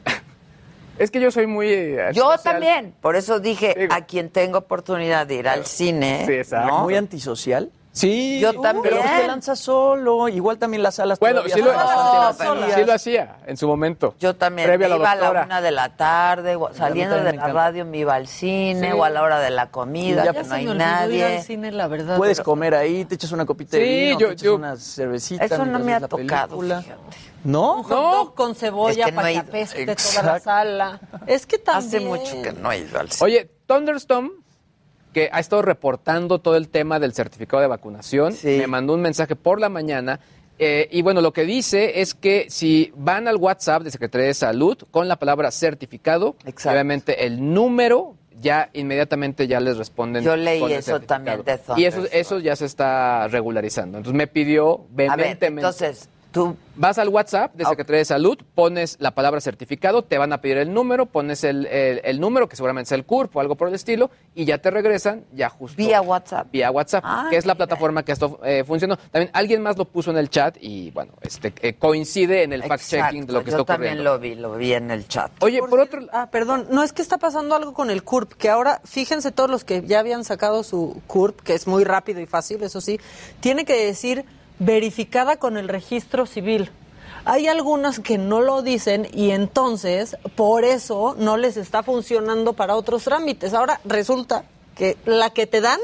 Es que yo soy muy. eh, Yo también, por eso dije Digo. a quien tengo oportunidad de ir al cine. Sí, exacto. ¿no? Muy antisocial. Sí. Yo también. Pero te lanzas solo, igual también las salas Bueno, sí lo, vacías. sí lo hacía en su momento. Yo también Previa a me iba a la una de la tarde, saliendo de la encanta. radio me iba al cine Sí. o a la hora de la comida, ya ya se no hay nadie. al cine, la verdad. Puedes pero- comer ahí, te echas una copita de vino, yo- te echas yo- una cervecita. Eso no me ha tocado. ¿No? Un dog con cebolla Es que no para he que ido. apeste toda la sala. Es que también... Hace mucho que no he ido al cine. Oye, Thunderstorm, que ha estado reportando todo el tema del certificado de vacunación, Sí. me mandó un mensaje por la mañana. eh, y bueno, lo que dice es que si van al WhatsApp de Secretaría de Salud con la palabra certificado, Exacto. obviamente el número ya inmediatamente ya les responden. Yo leí con el eso también de Y eso, eso ya se está regularizando. Entonces me pidió A ver, vehementemente. entonces, tú Vas al WhatsApp de Secretaría de Salud, pones la palabra certificado, te van a pedir el número, pones el, el- el número, que seguramente es el CURP o algo por el estilo, y ya te regresan, ya justo. Vía WhatsApp. Vía WhatsApp, que es la plataforma que esto eh, funcionó. También alguien más lo puso en el chat y, bueno, este eh, coincide en el fact-checking de lo que yo está también ocurriendo. lo vi, lo vi en el chat. Oye, por, otro Ah, perdón, no es que está pasando algo con el CURP, que ahora, fíjense todos los que ya habían sacado su CURP, que es muy rápido y fácil, eso sí, tiene que decir verificada con el registro civil. Hay algunas que no lo dicen y entonces por eso no les está funcionando para otros trámites. Ahora resulta que la que te dan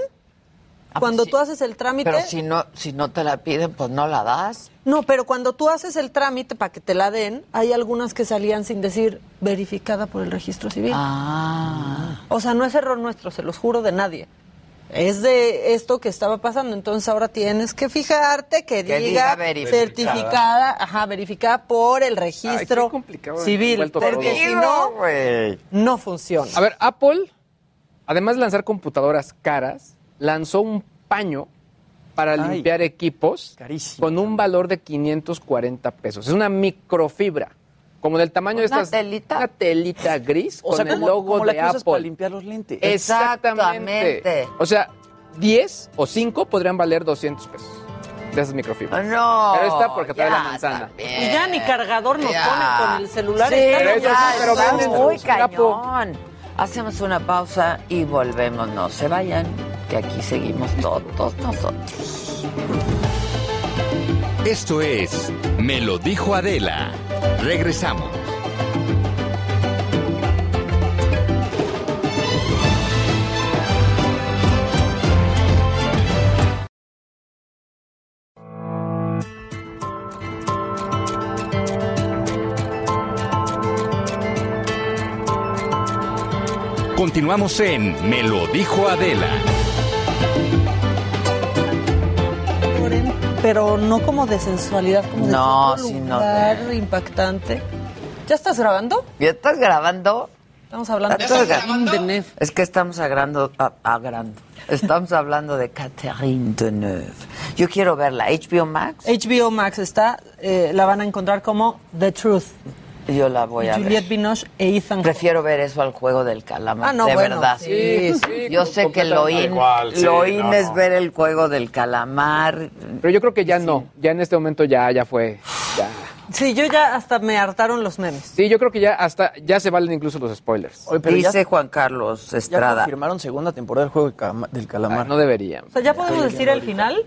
cuando tú haces el trámite Ah, pues Pero si no, si no te la piden, pues no la das. no, pero cuando tú haces el trámite para que te la den, hay algunas que salían sin decir verificada por el registro civil. Ah. O sea, no es error nuestro, se los juro de nadie. Es de esto que estaba pasando. Entonces ahora tienes que fijarte que, Que diga, certificada, ajá, verificada por el registro civil. Porque si no, no funciona. A ver, Apple, además de lanzar computadoras caras, lanzó un paño para Ay. limpiar equipos con un valor de 540 pesos. Es una microfibra, como del tamaño de ¿Una estas... telita? Una telita gris O sea, con el como- logo como la de que usas Apple. para limpiar los lentes. Exactamente. Exactamente. O sea, 10 o 5 podrían valer 200 pesos de esas microfibras. No, Pero esta porque trae la manzana. Y ya ni cargador nos Ya. pone con el celular. Sí, pero bien. ya pero está venden muy cañón. Hacemos una pausa y volvemos. No se vayan, que aquí seguimos todos nosotros. Esto es Me lo dijo Adela. Regresamos. Continuamos en Me lo dijo Adela. Pero no como de sensualidad, como de No, impactante. ¿Ya estás grabando? ¿Ya estás grabando? Estamos hablando de ¿Estás Catherine? Deneuve. Es que estamos agrando, a- agrando. Estamos hablando de Catherine Deneuve. Yo quiero verla. HBO Max. HBO Max está, eh, la van a encontrar como The Truth. Yo la voy a Juliette ver. Binoche e Ethan Prefiero ver eso al juego del calamar. Ah, no, de bueno, verdad. sí, sí, Yo sé que lo in, Igual, sí, lo in no, es no. ver el juego del calamar. Pero yo creo que ya no. Ya en este momento ya, ya fue. Ya. Sí, yo ya hasta me hartaron los memes. Sí, yo creo que ya hasta ya se valen incluso los spoilers. Oye, pero ya- Dice Juan Carlos Ya Estrada. confirmaron segunda temporada del juego del calamar. no deberían. O sea, ¿ya podemos decir el final?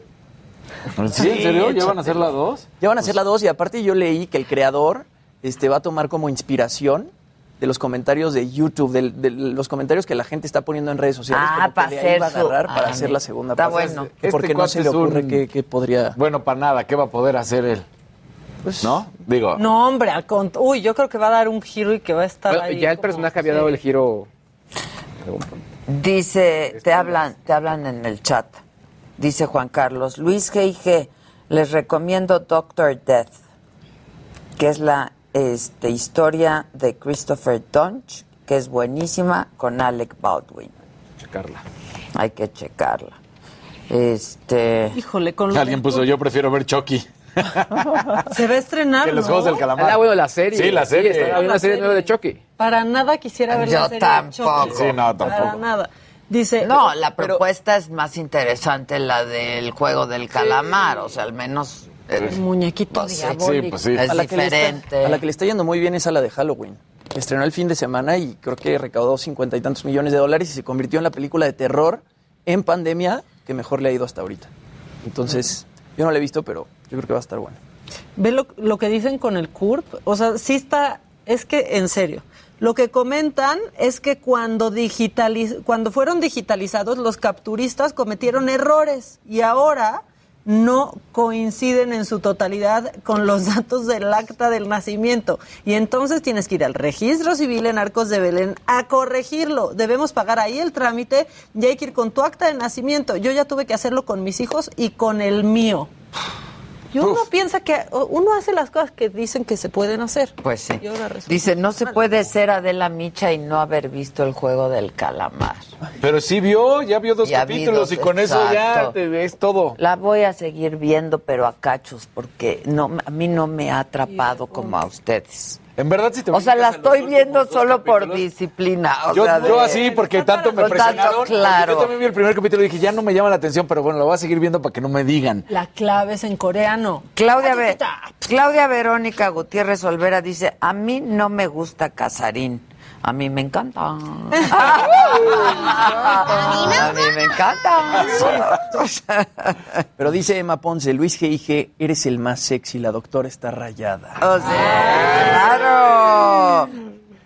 ¿Sí? ¿En serio? ¿Ya van a hacer la 2? Ya van a hacer la 2 y aparte yo leí que el creador este, va a tomar como inspiración de los comentarios de YouTube, de, los comentarios que la gente está poniendo en redes sociales. Ah, como que para de ahí va a agarrar para Ah, hacer la segunda está parte. bueno. Que porque Este no se le ocurre un- que, que podría... Bueno, para nada, ¿qué va a poder hacer él? ¿No? Digo, No, hombre, al cont- Uy, yo creo que va a dar un giro y que va a estar Bueno, ahí. ya el como- personaje había sí. dado el giro. Dice, te hablan, te hablan en el chat. Dice Juan Carlos, Luis G.I.G., les recomiendo Doctor Death, que es la este, historia de Christopher Dunch, que es buenísima, con Alec Baldwin. Checarla. Hay que checarla. Este. Híjole, con lo alguien de- puso, yo prefiero ver Chucky. Se va a estrenar, Que los ¿no? juegos del calamar. Ah, bueno, la serie. Sí, la serie. está- hay una serie nueva de Chucky. Para nada quisiera ver Yo la serie de tampoco. Chucky. Sí, no, Para tampoco. nada. Dice... No, la propuesta es más interesante la del juego del calamar, o sea, al menos. El muñequito pues sí, diabólico. pues sí. Es a la, que le diferente. está, a la que le está yendo muy bien es a la de Halloween. Estrenó el fin de semana y creo que recaudó cincuenta y tantos millones de dólares y se convirtió en la película de terror en pandemia que mejor le ha ido hasta ahorita. Entonces, yo no la he visto, pero yo creo que va a estar buena. Ve lo, lo que dicen con el CURP. O sea, sí está. Es que, en serio. Lo que comentan es que cuando, digitaliz- cuando fueron digitalizados, los capturistas cometieron errores y ahora no coinciden en su totalidad con los *laughs* datos del acta del nacimiento. Y entonces tienes que ir al registro civil en Arcos de Belén a corregirlo. Debemos pagar ahí el trámite y hay que ir con tu acta de nacimiento. Yo ya tuve que hacerlo con mis hijos y con el mío. Y uno piensa que uno hace las cosas que dicen que se pueden hacer. Pues sí. Dice, no se puede ser Adela Micha y no haber visto el juego del calamar. Pero sí vio, ya vio dos Ya vi capítulos dos, y con eso ya te ves todo. La voy a seguir viendo, pero a cachos, porque no, a mí no me ha atrapado como a ustedes. En verdad, si te O sea, la estoy viendo solo por disciplina. o Yo, sea, yo de- así, porque tanto me tanto, presionaron. claro. Yo también vi el primer capítulo y dije, ya no me llama la atención, pero bueno, lo voy a seguir viendo para que no me digan. La clave es en coreano. Claudia, Ve- Claudia Verónica Gutiérrez Olvera dice, a mí no me gusta Casarín. A mí me encanta. *laughs* a mí me encanta. *laughs* Pero dice Emma Ponce, Luis G.I.G., eres el más sexy, la doctora está rayada. O sea, claro.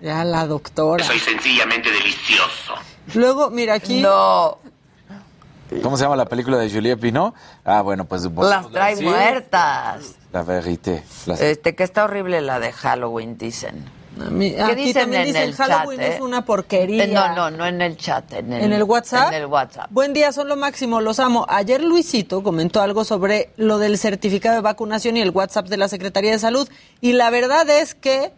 Ya la doctora. Soy sencillamente delicioso. Luego, mira aquí. No. ¿Cómo se llama la película de Juliette Pinot? Ah, bueno, pues... Las trae sí. muertas. La verité. Las- Este, que está horrible la de Halloween, dicen. Mi- ¿Qué aquí dicen también en dicen, el Halloween chat? es eh? una porquería. Eh, No, no, no en el chat. En el, ¿En el WhatsApp? En el WhatsApp. Buen día, son lo máximo, los amo. Ayer Luisito comentó algo sobre lo del certificado de vacunación y el WhatsApp de la Secretaría de Salud. Y la verdad es que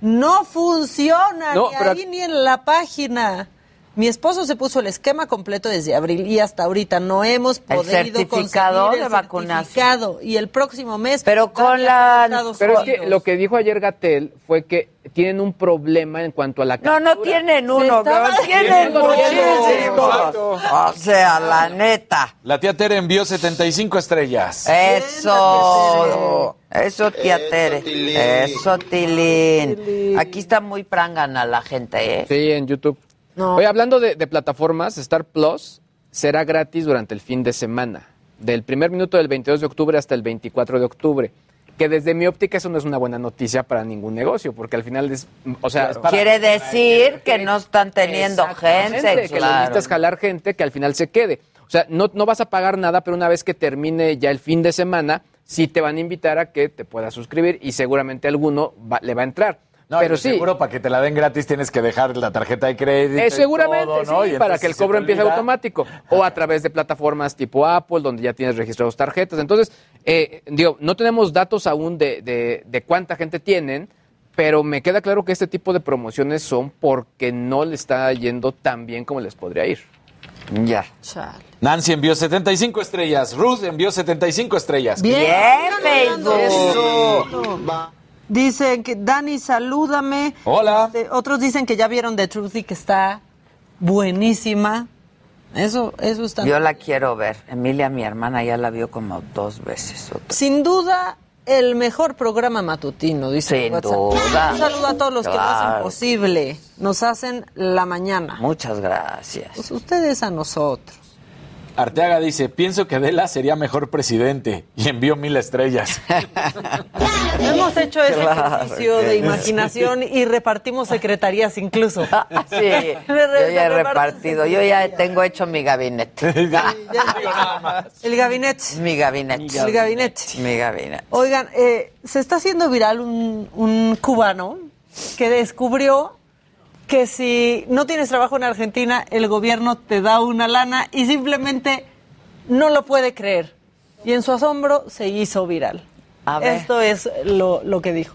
no funciona No, ni pero- ahí ni en la página. Mi esposo se puso el esquema completo desde abril y hasta ahorita no hemos El podido certificado conseguir de el vacunación. certificado. y el próximo mes Pero con la Pero es que lo que dijo ayer Gatel fue que tienen un problema en cuanto a la No, no tienen uno, estaba tienen muchísimos. O sea, la neta. La tía Tere envió 75 estrellas. Eso. Eso, tía Tere. Eso, Tilín. Aquí está muy prangana la gente, ¿eh? Sí, en YouTube. Oye, hablando de, de plataformas, Star Plus será gratis durante el fin de semana, del primer minuto del 22 de octubre hasta el 24 de octubre. Que desde mi óptica eso no es una buena noticia para ningún negocio, porque al final es, o sea, es para- Quiere decir que no están teniendo gente, Exactamente, que claro. necesitas jalar gente que al final se quede. O sea, no, no vas a pagar nada, pero una vez que termine ya el fin de semana, sí te van a invitar a que te puedas suscribir y seguramente alguno va- le va a entrar. No, pero sí, seguro para que te la den gratis tienes que dejar la tarjeta de crédito. Eh, y seguramente, todo, ¿no? sí, Y para que el cobro empiece olvida- automático. O a través de plataformas tipo Apple, donde ya tienes registrados tarjetas. Entonces, eh, digo, no tenemos datos aún de, de- de cuánta gente tienen, pero me queda claro que este tipo de promociones son porque no le está yendo tan bien como les podría ir. Ya. Nancy envió 75 estrellas. Ruth envió 75 estrellas. Bien, Facebook. Eso. Dicen que Dani, salúdame. Hola. Este, otros dicen que ya vieron The Truth y que está buenísima. Eso, eso está. Yo la quiero ver. Emilia, mi hermana, ya la vio como dos veces. Sin duda, el mejor programa matutino, dice Sin el WhatsApp. duda. Un saludo a todos los que lo hacen posible. Nos hacen la mañana. Muchas gracias. Pues ustedes a nosotros. Arteaga dice, pienso que Adela sería mejor presidente. Y envió mil estrellas. *laughs* Hemos hecho ese Claro ejercicio de imaginación y repartimos secretarías incluso. *laughs* Sí, *laughs* yo ya he repartido. Yo ya tengo hecho mi gabinete. El gabinete. Mi gabinete. El gabinete. Mi gabinete. Oigan, eh, se está haciendo viral un, un cubano que descubrió que si no tienes trabajo en Argentina, el gobierno te da una lana y simplemente no lo puede creer. Y en su asombro se hizo viral. A ver. Esto es lo, lo que dijo.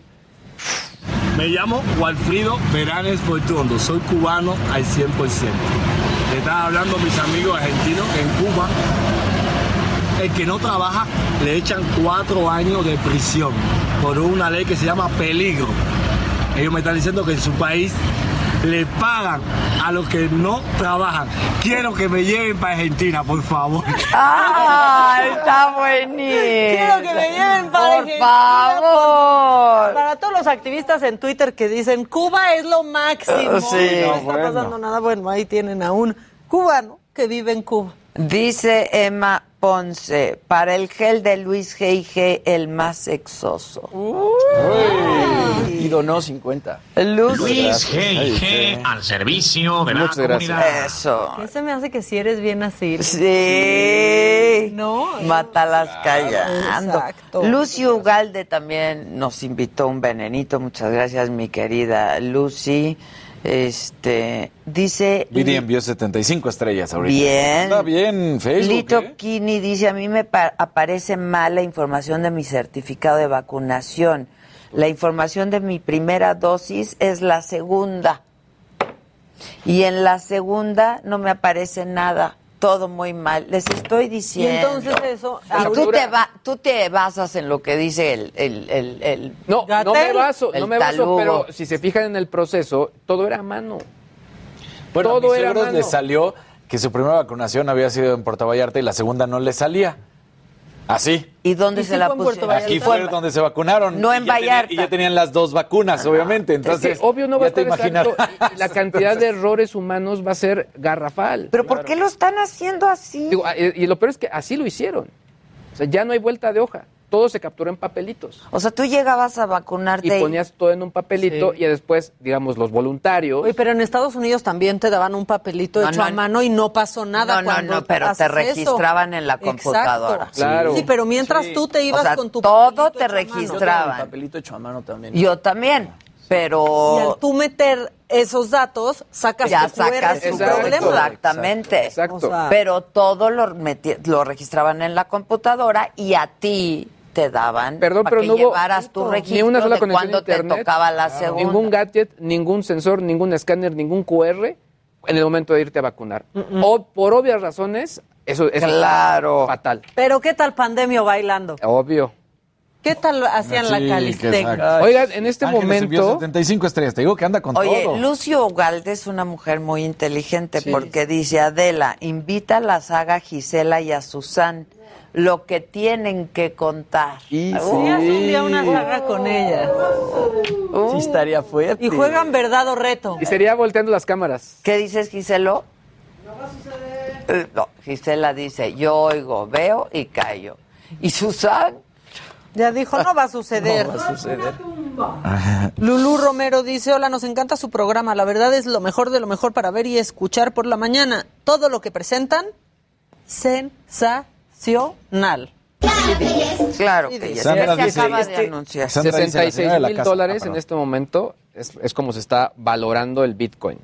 Me llamo Walfrido Veranes Portuondo, soy cubano al 100%. Le estaba hablando a mis amigos argentinos que en Cuba el que no trabaja le echan cuatro años de prisión por una ley que se llama peligro. Ellos me están diciendo que en su país le pagan a los que no trabajan. Quiero que me lleven para Argentina, por favor. ¡Ah! Está buenísimo. Quiero que me lleven para Por Argentina, favor. Para todos los activistas en Twitter que dicen Cuba es lo máximo, Sí. y no No, está bueno. pasando nada, bueno, ahí tienen a un cubano que vive en Cuba. Dice Emma Ponce, para el gel de Luis G.I.G., el más sexoso. Y donó 50. Luis G&G al servicio de la Muchas gracias. comunidad. Eso. ¿Qué se me hace que si eres bien así? Sí. No. Mátalas callando. Exacto. Lucy Ugalde también nos invitó un venenito. Muchas gracias, mi querida Lucy. Este, dice Viri envió 75 estrellas ahorita. Bien. Bien, Facebook. Lito ¿eh? Kini dice, a mí me pa- aparece mal la información de mi certificado de vacunación. La información de mi primera dosis es la segunda. Y en la segunda no me aparece nada. Todo muy mal. Les estoy Y diciendo. entonces eso... Y tú te, va- tú te basas en lo que dice el... el, el, el No, no me baso, el no me baso, pero si se fijan en el proceso, todo era a mano. Bueno, Todo a mis era mano. les salió que su primera vacunación había sido en Puerto Vallarta y la segunda no le salía. Así. ¿Y dónde ¿Y se sí la pusieron? Aquí fue donde se vacunaron. No en Y Vallarta. y ya tenían las dos vacunas, obviamente. Entonces, es que obvio no va a ya te estar imaginas. exacto, y- y la *laughs* cantidad de errores humanos va a ser garrafal. ¿Pero por qué lo están haciendo así? Digo, ah, y, y lo peor es que así lo hicieron. O sea, ya no hay vuelta de hoja. Todo se capturó en papelitos. O sea, tú llegabas a vacunarte Y ponías todo en un papelito y después, digamos, los voluntarios. Oye, pero en Estados Unidos también te daban un papelito No, hecho no, a mano y no pasó nada No, no, cuando no, pero te eso. registraban en la Exacto. computadora. Claro. Sí, pero mientras tú te ibas O sea, con tu todo papelito te mano. Yo registraban. papelito hecho a mano también. Yo también, pero Y al tú meter esos datos, sacas ya tu sacas tu Exacto. problema. Exactamente. Exacto. O sea, Pero todo lo, lo registraban en la computadora y a ti te daban Perdón, para pero que no hubo llevaras tu ni registro una sola de conexión a cuando te tocaba la segunda. ningún gadget, ningún sensor, ningún escáner, ningún QR en el momento de irte a vacunar. O por obvias razones, eso es Claro. fatal. Pero ¿qué tal pandemia bailando? Obvio. ¿Qué tal hacían Sí, la exacto. Oigan, en este Ángeles momento 75 estrellas. Te digo que anda con Oye, todo. Lucio Ugalde es una mujer muy inteligente porque dice, Adela, invita a la saga Gisela y a Susan lo que tienen que contar. Y Uh, Sí, un día una saga con ella. sí estaría fuerte. Y juegan verdad o reto. y sería volteando las cámaras. ¿Qué dices, Giselo? No va a suceder. No, Gisela dice, yo oigo, veo y callo. Y Susan, Ya dijo, no va a suceder. No va a suceder. Lulú Romero dice, hola, nos encanta su programa. La verdad es lo mejor de lo mejor para ver y escuchar por la mañana. Todo lo que presentan, sensacional. Claro Sí, que ya Sandra se dice, acaba de este- anunciar. Sandra dice, la 66 señora de la mil casa. dólares Ah, en perdón. este momento es, es como se está valorando el Bitcoin.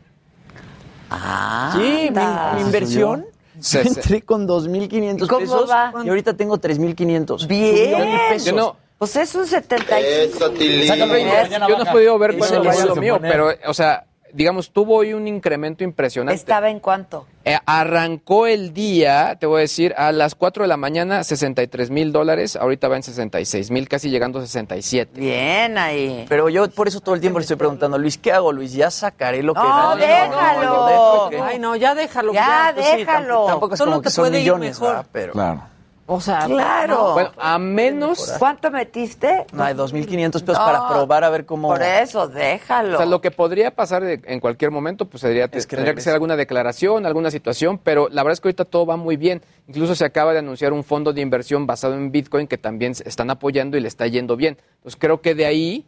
Ah, Sí, mi, inversión. Sí, yo sí. entré con 2.500 ¿Cómo pesos va? y ahorita tengo 3.500. Bien. Pesos. Yo no, Pues es un 75. Sácalo ahí, Es- mañana yo no he podido ver Eso le vaya lo mío, poner. pero, o sea, digamos, tuvo hoy un incremento impresionante. ¿Estaba en cuánto? Eh, arrancó el día, te voy a decir, a las 4 de la mañana, 63 mil dólares. Ahorita va en 66 mil, casi llegando a 67. Bien ahí. Pero yo por eso todo el tiempo le estoy preguntando, Luis, ¿qué hago, Luis? Ya sacaré lo que No, gané. déjalo. lo dejo que- Ay, no, ya déjalo. Ya, pues Sí, déjalo. tamp- Tampoco es Solo como te que son puede ir millones, mejor. ¿verdad? Pero... Claro. O sea, Claro. Bueno, a menos, ¿Cuánto metiste? No, hay 2.500 pesos No, para probar a ver cómo... Por eso, déjalo. o sea, lo que podría pasar de- en cualquier momento, pues sería, Es que tendría que ser alguna declaración, alguna situación, pero la verdad es que ahorita todo va muy bien. Incluso se acaba de anunciar un fondo de inversión basado en Bitcoin que también se están apoyando y le está yendo bien. Entonces creo que de ahí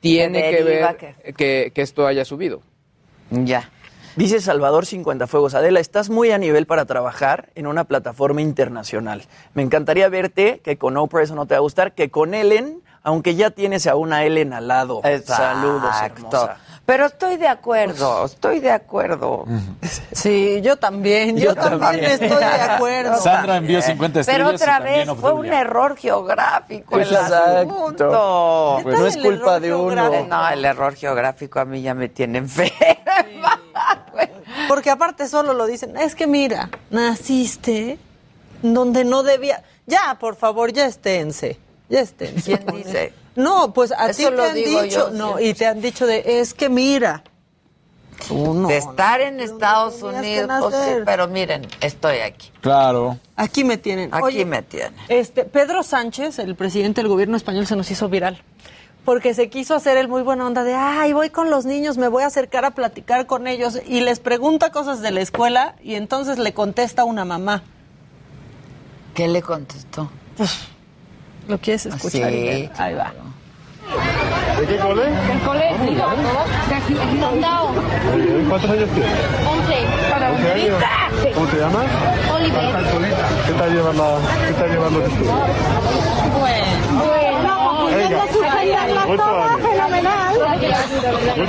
tiene que ver que, que esto haya subido. Ya. Dice Salvador 50 Fuegos, Adela, estás muy a nivel para trabajar en una plataforma internacional. Me encantaría verte, que con Oprah eso no te va a gustar, que con Ellen, aunque ya tienes a una Ellen al lado. Saludos, hermosa. Pero estoy de acuerdo, estoy de acuerdo. Sí, yo también. Yo, Yo también, también. estoy de acuerdo. Sandra envió 50 estrellas. Pero otra vez fue un error geográfico el Exacto. asunto. Pues no es culpa de uno. No, el error geográfico a mí ya me tiene enferma. Porque aparte solo lo dicen, es que mira, naciste donde no debía. Ya, por favor, ya esténse. Ya esténse. *laughs* ¿Quién dice? No, pues a ti lo te han digo dicho, yo no, siempre. y te han dicho de, es que mira. Tú no. de estar en Estados Unidos, pues sí, pero miren, estoy aquí. Claro. Aquí me tienen. Aquí Oye, me tienen. Este, Pedro Sánchez, el presidente del gobierno español, se nos hizo viral. Porque se quiso hacer el muy buena onda de, ay, voy con los niños, me voy a acercar a platicar con ellos. Y les pregunta cosas de la escuela y entonces le contesta una mamá. ¿Qué le contestó? ¿Lo quieres escuchar? Sí, Ivette? Ahí va. ¿De qué cole? Del colegio, de aquí, aquí Condado, ¿Cuántos años tienes? 11. 15 años. ¿Cómo te llamas? Oliver. ¿Qué tal llevar la, qué tal llevar los estudios? Venga. Ocho años.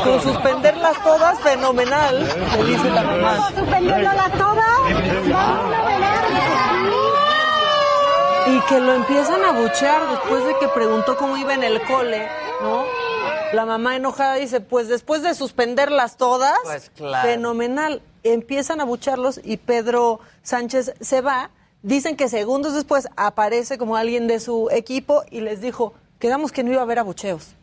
Con suspenderlas todas, fenomenal, dice la mamá. Suspendiéndolas todas. Y que lo empiezan a buchear después de que preguntó cómo iba en el cole, ¿no? La mamá enojada dice, pues después de suspenderlas todas, Pues claro. fenomenal. Empiezan a bucharlos y Pedro Sánchez se va. Dicen que segundos después aparece como alguien de su equipo y les dijo, quedamos que no iba a haber abucheos.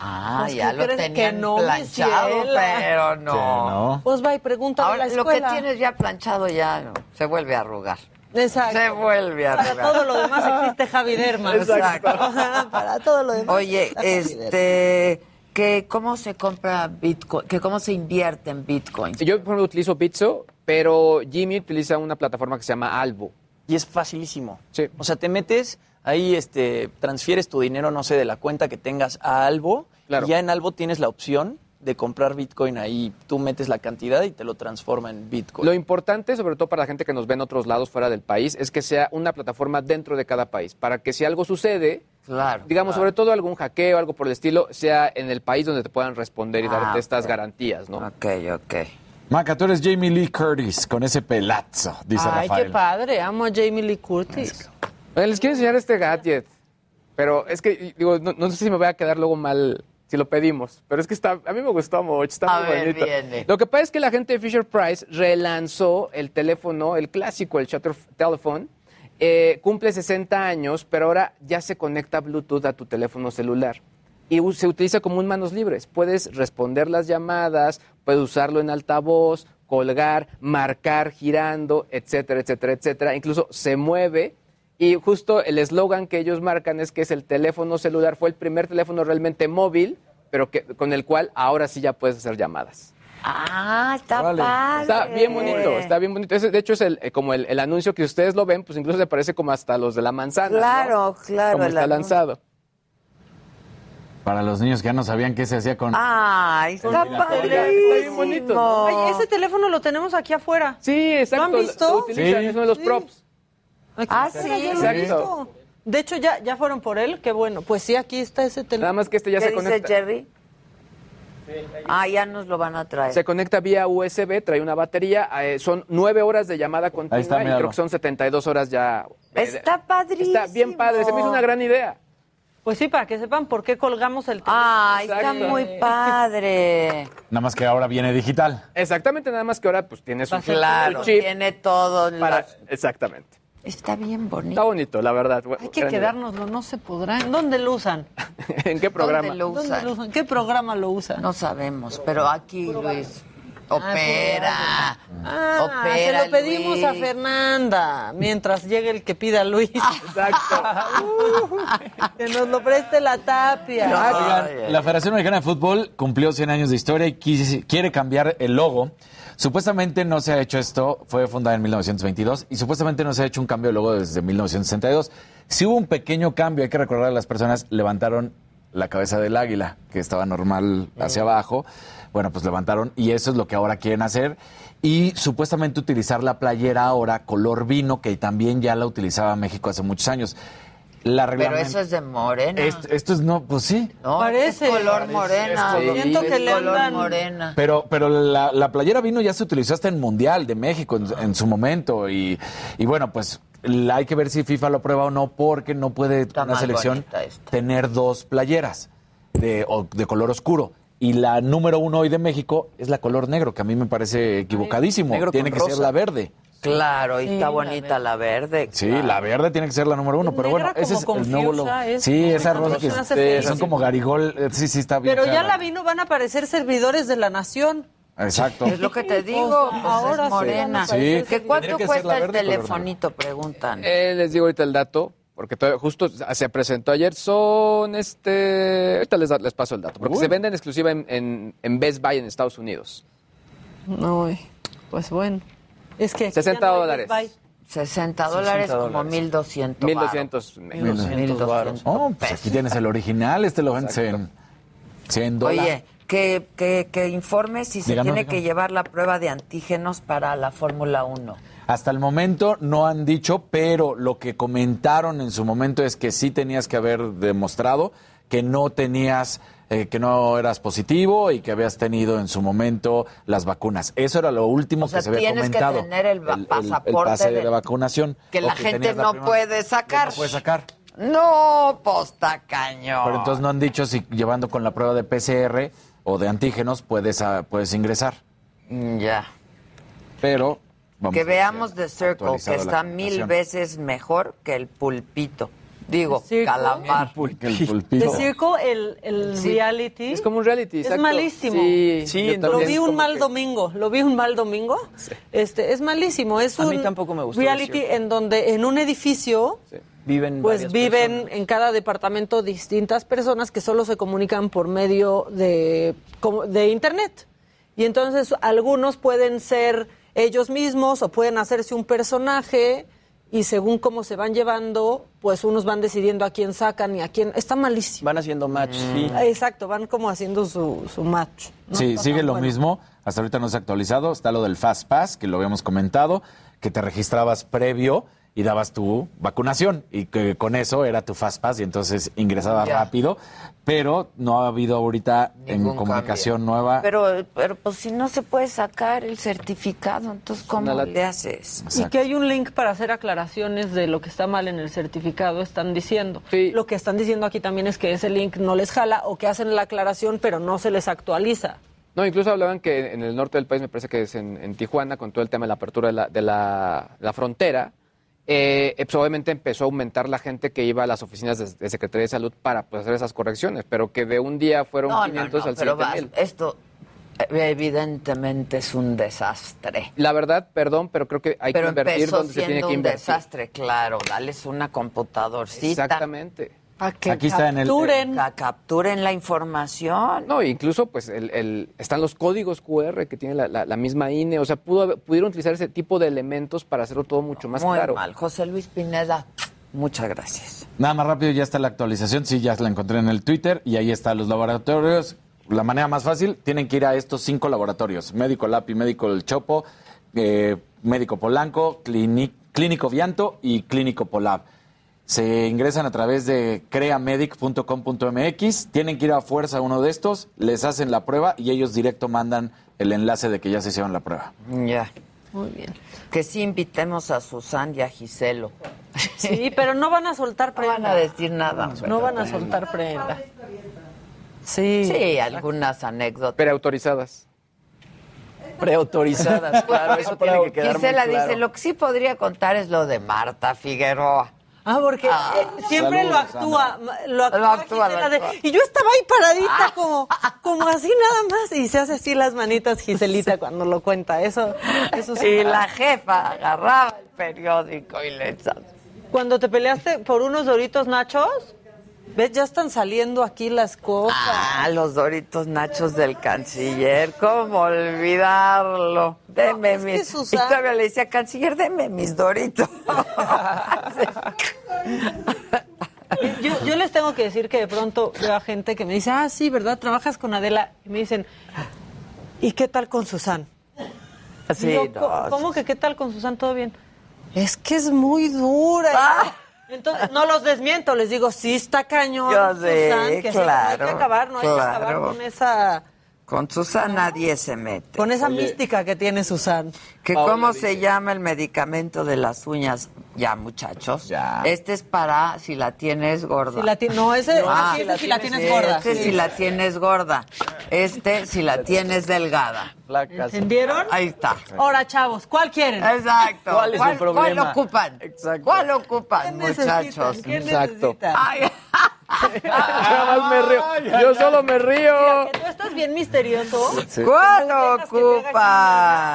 Ah, Pues, ya ¿qué lo tenían Que no, planchado, pero no. Pues va y pregunta a Ahora, la lo que escuela. tienes ya planchado ya no, se vuelve a arrugar. Exacto. Se vuelve a Para todo lo demás existe Javi Derman. Exacto. Para todo lo demás. Oye, este, que cómo se compra Bitcoin, que cómo se invierte en Bitcoin. Yo, por ejemplo, utilizo Bitso, pero Jimmy utiliza una plataforma que se llama Albo. Y es facilísimo. O sea, te metes, ahí este, transfieres tu dinero, no sé, de la cuenta que tengas a Albo. Claro. Y ya en Albo tienes la opción de comprar Bitcoin ahí. Tú metes la cantidad y te lo transforma en Bitcoin. Lo importante, sobre todo para la gente que nos ve en otros lados fuera del país, es que sea una plataforma dentro de cada país, para que si algo sucede, Claro, digamos, claro. sobre todo algún hackeo, algo por el estilo, sea en el país donde te puedan responder y Ah, darte estas garantías, ¿no? Ok, ok. Maca, tú eres Jamie Lee Curtis con ese pelazo, dice Ay, Rafael. qué padre. Amo a Jamie Lee Curtis. Les quiero enseñar este gadget, pero es que, digo, no, no sé si me voy a quedar luego mal si lo pedimos, pero es que está, a mí me gustó mucho, está A muy ver, bonito. viene. Lo que pasa es que la gente de Fisher Price relanzó el teléfono, el clásico, el Shutter Telephone, eh, cumple 60 años, pero ahora ya se conecta Bluetooth a tu teléfono celular. Y se utiliza como un manos libres. Puedes responder las llamadas, puedes usarlo en altavoz, colgar, marcar girando, etcétera, etcétera, etcétera. Incluso se mueve. Y justo el eslogan que ellos marcan es que es el teléfono celular, fue el primer teléfono realmente móvil, pero que, con el cual ahora sí ya puedes hacer llamadas. Ah, está padre. Está bien bonito, está bien bonito. Ese, de hecho, es el, eh, como el, el anuncio que ustedes lo ven, pues incluso se parece como hasta los de la manzana. ¿no? Claro, claro. Como está lanzado. Para los niños que ya no sabían qué se hacía con... Ay, está bien bonito, ¿no? Oye, ese teléfono lo tenemos aquí afuera. Sí, exacto. ¿Lo han visto? Lo utilizan, Sí. es uno de los props. Ah, afuera, sí. yo lo he Exacto. visto. De hecho, ya, ya fueron por él. Qué bueno. Pues sí, aquí está ese teléfono. Nada más que este ya ¿Qué se dice conecta. Jerry? Ah, ya nos lo van a traer. Se conecta vía USB, trae una batería. eh, son nueve horas de llamada continua Ahí está, y creo que son 72 horas ya. eh, Está padrísimo. Está bien padre. Se me hizo una gran idea. Pues sí, para que sepan por qué colgamos el teléfono. Ay, está muy padre. Nada más que ahora viene digital. Exactamente, nada más que ahora pues tiene su, Claro, su chip tiene todo. para... las- Exactamente. Está bien Está bonito. bonito, la verdad. Hay que quedárnoslo, no se podrá. ¿En dónde lo usan? *laughs* ¿En qué programa? ¿Dónde lo ¿Dónde usan? lo usan? ¿Qué programa lo usan? No sabemos, pero aquí Luis opera. Ah, opera, se lo pedimos a. Fernanda mientras llegue el que pida Luis. *laughs* Exacto. *laughs* que nos lo preste la tapia. Oigan, la Federación Mexicana de Fútbol cumplió 100 años de historia y quiere cambiar el logo. Supuestamente no se ha hecho esto, fue fundada en 1922 y supuestamente no se ha hecho un cambio de logo desde 1962. Si hubo un pequeño cambio, hay que recordar a las personas levantaron la cabeza del águila, que estaba normal hacia abajo. Bueno, pues levantaron y eso es lo que ahora quieren hacer. Y supuestamente utilizar la playera ahora color vino, que también ya la utilizaba México hace muchos años. La Pero eso es de morena. esto, esto es no, pues sí. No, Parece. es color morena. es color- Siento que Es le color andan- morena. Pero, pero la, la playera vino ya se utilizó hasta en Mundial de México en, en su momento. Y, y bueno, pues la- hay que ver si FIFA lo prueba o no, porque no puede Está una selección tener dos playeras de, o- de color oscuro. Y la número uno hoy de México es la color negro, que a mí me parece equivocadísimo. negro tiene que ser la verde. Claro, y Sí, está la bonita la verde. Sí, claro. la verde tiene que ser la número uno, pero bueno, ese es como el nuevo logo. confusa, es- Sí, esa no, rosa no que este, son como garigol, eh, sí, sí está bien. Pero ya la vino van a aparecer servidores de la nación. Exacto. Es lo que te digo, pues Ahora es morena. Sí. ¿Que ¿Cuánto que cuesta el telefonito? Preguntan. Eh, les digo ahorita el dato, porque todavía- justo se presentó ayer. Son este. Ahorita les, da- les paso el dato, porque Uy. se venden exclusiva en, en, en Best Buy en Estados Unidos. No, pues bueno. Es que 60 ya no dólares. Best Buy. 60 dólares, como dólares. 1200. 1200 varos. 1200 1200 Oh, pues aquí tienes el original, este lo vendes en 100 dólares. Oye, que, que, que informe si se Díganos, tiene díganos. que llevar la prueba de antígenos para la Fórmula 1. Hasta el momento no han dicho, pero lo que comentaron en su momento es que sí tenías que haber demostrado que no tenías, eh, que no eras positivo y que habías tenido en su momento las vacunas. Eso era lo último O sea, que se había tienes que comentado. tener el pasaporte pase de, vacunación. Que la gente la no puede sacar. No puede sacar. No, posta cañón. Pero entonces no han dicho si llevando con la prueba de PCR o de antígenos puedes, ah, puedes ingresar. Mm, Ya. Pero vamos que a veamos The Circle, que está mil veces mejor que el pulpito. Digo, The Circle. calamar. El pulpito. Circle, el, el Sí. reality. Es como un reality, Es exacto. malísimo. Sí, Sí, Lo vi un mal que- domingo, lo vi un mal domingo. Este, es malísimo, es A un mí tampoco me gustó reality en donde en un edificio Viven pues viven personas. en cada departamento distintas personas que solo se comunican por medio de, de internet. Y entonces algunos pueden ser ellos mismos o pueden hacerse un personaje y según cómo se van llevando, pues unos van decidiendo a quién sacan y a quién. Está malísimo. Van haciendo match, sí. Exacto, van como haciendo su, su match. ¿no? Sí, Está sigue lo bueno. mismo. Hasta ahorita no se ha actualizado. Está lo del Fast Pass, que lo habíamos comentado, que te registrabas previo y dabas tu vacunación y que con eso era tu Fast Pass y entonces ingresabas Ya. rápido. Pero no ha habido ahorita Ningún en comunicación cambio. nueva. Pero, pero pues si no se puede sacar el certificado, entonces ¿cómo lata. le haces? Y que hay un link para hacer aclaraciones de lo que está mal en el certificado, están diciendo. Lo que están diciendo aquí también es que ese link no les jala o que hacen la aclaración pero no se les actualiza. No, incluso hablaban que en el norte del país, me parece que es en, en Tijuana, con todo el tema de la apertura de la, de la, la frontera, eh, pues, obviamente empezó a aumentar la gente que iba a las oficinas de, de Secretaría de Salud para pues, hacer esas correcciones, pero que de un día fueron No, no, 500 no, al pero 7000. vas- esto eh, evidentemente es un desastre. La verdad, perdón, pero creo que hay pero que invertir donde se tiene que un invertir. desastre, claro. Dales una computadorcita. Exactamente. Para que Aquí está en el- capturen, ca- capturen la información. No, incluso pues el, el- están los códigos QR que tiene la, la- la misma INE, o sea, pudo, haber- pudieron utilizar ese tipo de elementos para hacerlo todo mucho más Muy claro. mal. José Luis Pineda, muchas gracias. Nada más rápido, ya está la actualización. Sí, ya la encontré en el Twitter y ahí están los laboratorios. La manera más fácil, tienen que ir a estos cinco laboratorios: Médico Lapi, Médico El Chopo, eh, Médico Polanco, Clínico Vianto y Clínico Polab. Se ingresan a través de creamedic.com.mx, tienen que ir a fuerza a uno de estos, les hacen la prueba y ellos directo mandan el enlace de que ya se hicieron la prueba. Ya. Muy bien. Que sí invitemos a Susan y a Giselo. Sí, pero no van a soltar No prenda. van a decir nada. No van a soltar prenda. Sí. Sí, algunas anécdotas. Preautorizadas. Preautorizadas, claro, eso *laughs* tiene que quedar Gisela muy claro. dice, lo que sí podría contar es lo de Marta Figueroa. Ah, porque eh, siempre Saludos, lo actúa, lo actúa, Lo actúa, Gisela lo de- y yo estaba ahí paradita como, como así nada más y se hace así las manitas Giselita cuando lo cuenta. Eso, eso sí. Y la jefa agarraba el periódico y le echaba. Cuando te peleaste por unos doritos nachos, ves ya están saliendo aquí las cosas. Ah, los doritos nachos del canciller, ¿cómo olvidarlo? Deme que mis... Y todavía le decía, canciller, deme mis doritos. *laughs* Yo, yo les tengo que decir que de pronto veo a gente que me dice, ah, sí, ¿verdad? Trabajas con Adela. Y me dicen, ¿y qué tal con Susan? Sí, yo, no, "¿Cómo- ¿Cómo que qué tal con Susan? ¿Todo bien? Es que es muy dura. Ah. Entonces, no los desmiento, les digo, sí está cañón, Yo sé, Susan, que sí, no hay claro, que acabar, no hay que acabar claro. con esa, Con Susan nadie se mete. con esa mística que tiene Susan. ¿Que Paola ¿Cómo dice- se llama el medicamento de las uñas? Ya, muchachos. Este es para si la tienes gorda. Si la ti- no, ese- *laughs* Ah, ese es si la tienes gorda. Este Sí. si la tienes gorda. Este si la tienes delgada. ¿Entendieron? Ahí está. Ahora, chavos, ¿cuál quieren? Exacto. ¿Cuál es el problema? ¿Cuál ocupan? Exacto. ¿Cuál ocupan, muchachos? ¿Qué Exacto. necesitan? Ay, *laughs* Nada más me río. Yo solo me río. Mira, que tú estás bien misterioso. ¿Cuál haga aquí ocupan?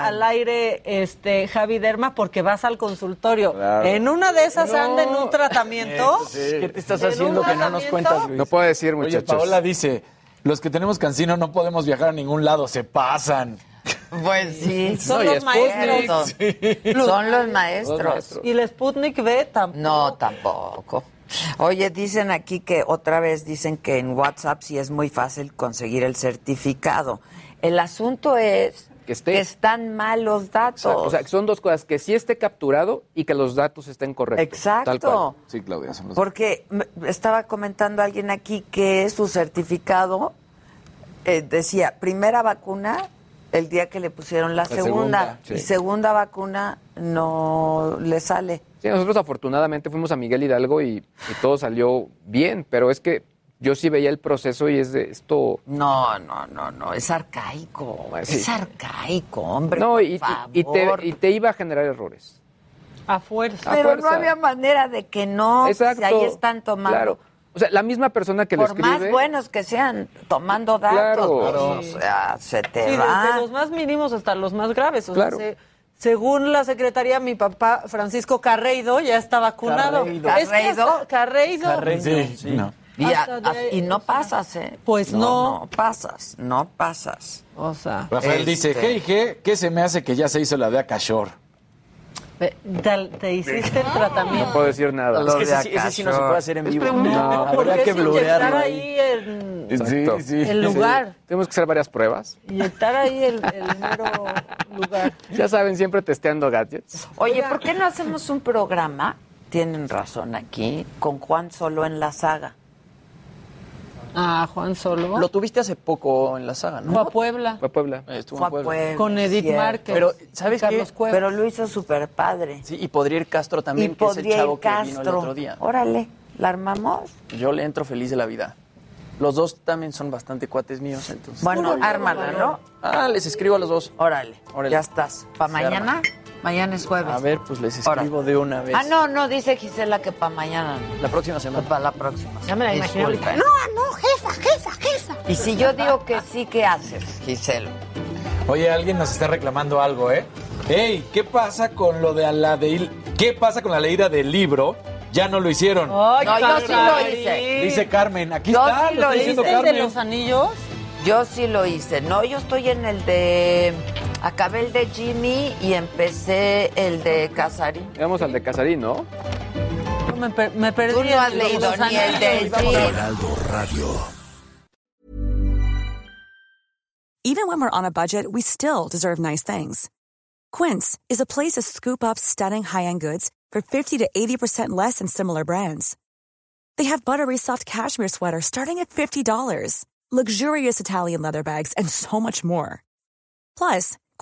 Al aire, este, Javi Derma, porque vas al consultorio. Claro. En una de esas anda en un tratamiento. ¿Qué te estás ¿En haciendo que no nos cuentas, Luis? No puedo decir, Oye, muchachos. Paola dice, los que tenemos cancino no podemos viajar a ningún lado, se pasan. Pues sí, Son No, los maestros. Son los maestros. maestros. Y el Sputnik V tampoco. No, tampoco. Oye, dicen aquí que otra vez dicen que en WhatsApp sí es muy fácil conseguir el certificado. El asunto es Que esté. están mal los datos. O sea, que son dos cosas, que sí esté capturado y que los datos estén correctos. Exacto. Tal cual. Sí, Claudia. son los- Porque me- estaba comentando alguien aquí que su certificado eh, decía primera vacuna el día que le pusieron la, La segunda, segunda, sí. y segunda vacuna no le sale. Sí, nosotros afortunadamente fuimos a Miguel Hidalgo y, y todo salió bien, pero es que yo sí veía el proceso y es de esto... No, no, no, no, es arcaico, Sí. es arcaico, hombre. No, y, por y- y te, favor. y te iba a generar errores. A fuerza. a Pero no había manera de que no, pues, Exacto. ahí están tomando. Claro. O sea, la misma persona que lo Por más buenos que sean, tomando datos, Claro. pues, o sea, se te Sí, va. desde los más mínimos hasta los más graves. O Claro. sea, se- según la secretaría, mi papá Francisco Carreido ya está vacunado. Carreido. Es que hasta- ¿Carreido? Carreido. Carreño, Sí, sí. no. Y, a- de no pasas, ¿eh? pues no. No pasas, no pasas. O sea, Rafael dice, Este- hey, ¿qué, ¿qué se me hace que ya se hizo la de Acashore? Ve- te, te hiciste el No tratamiento. puedo decir nada. Es que de ese, sí- ese sí no se puede hacer en vivo. No, porque Habría que blurearlo ahí ahí. en Exacto. Sí, sí. el lugar. Tenemos que hacer varias pruebas. Inyectar ahí el, el mero lugar. Ya saben, siempre testeando gadgets. Oye, ¿por qué no hacemos un programa? Tienen razón aquí, con Juan solo en la saga. Ah, Juan Solo. Lo tuviste hace poco en la saga, ¿no? Fue a Puebla. Fue a Puebla. Eh, Estuvo Fue en a Puebla. Puebla, Con Edith cierto. Márquez. Pero, ¿sabes qué? Cuevas. Pero lo hizo súper padre. Sí, y podría ir Castro también, y que es el podría chavo ir que vino el Castro. otro día. Órale, ¿la armamos? Yo le entro feliz de la vida. Los dos también son bastante cuates míos, entonces. Bueno, ármala, ¿no? Ah, les escribo a los dos. Órale, Órale. ya estás. ¿Para mañana? arma. Mañana es jueves. A ver, pues les escribo de una vez. Ah, no, no, dice Gisela que para mañana. La próxima semana. Para la próxima. Ya me la ahorita. No, no, jefa, jefa, jefa. Y si yo digo que sí, ¿qué haces, Gisela? Oye, alguien nos está reclamando algo, ¿eh? Ey, ¿qué pasa con lo de la de ¿Qué pasa con la leída del libro? Ya no lo hicieron. Ay, No, yo sí lo hice. Dice Carmen, aquí Yo está, sí lo lo está hice. diciendo ¿Viste el de los anillos? Yo sí lo hice. No, yo estoy en el de. Acabé el de Jimmy y empecé el de Casarín. Vamos al de Casarín, ¿no? No, me, per- me perdí. Tú no has leído los ni el de Heraldo Radio. Even when we're on a budget, we still deserve nice things. Quince is a place to scoop up stunning high-end goods for 50 to 80% less than similar brands. They have buttery soft cashmere sweaters starting at $50, luxurious Italian leather bags, and so much more. Plus,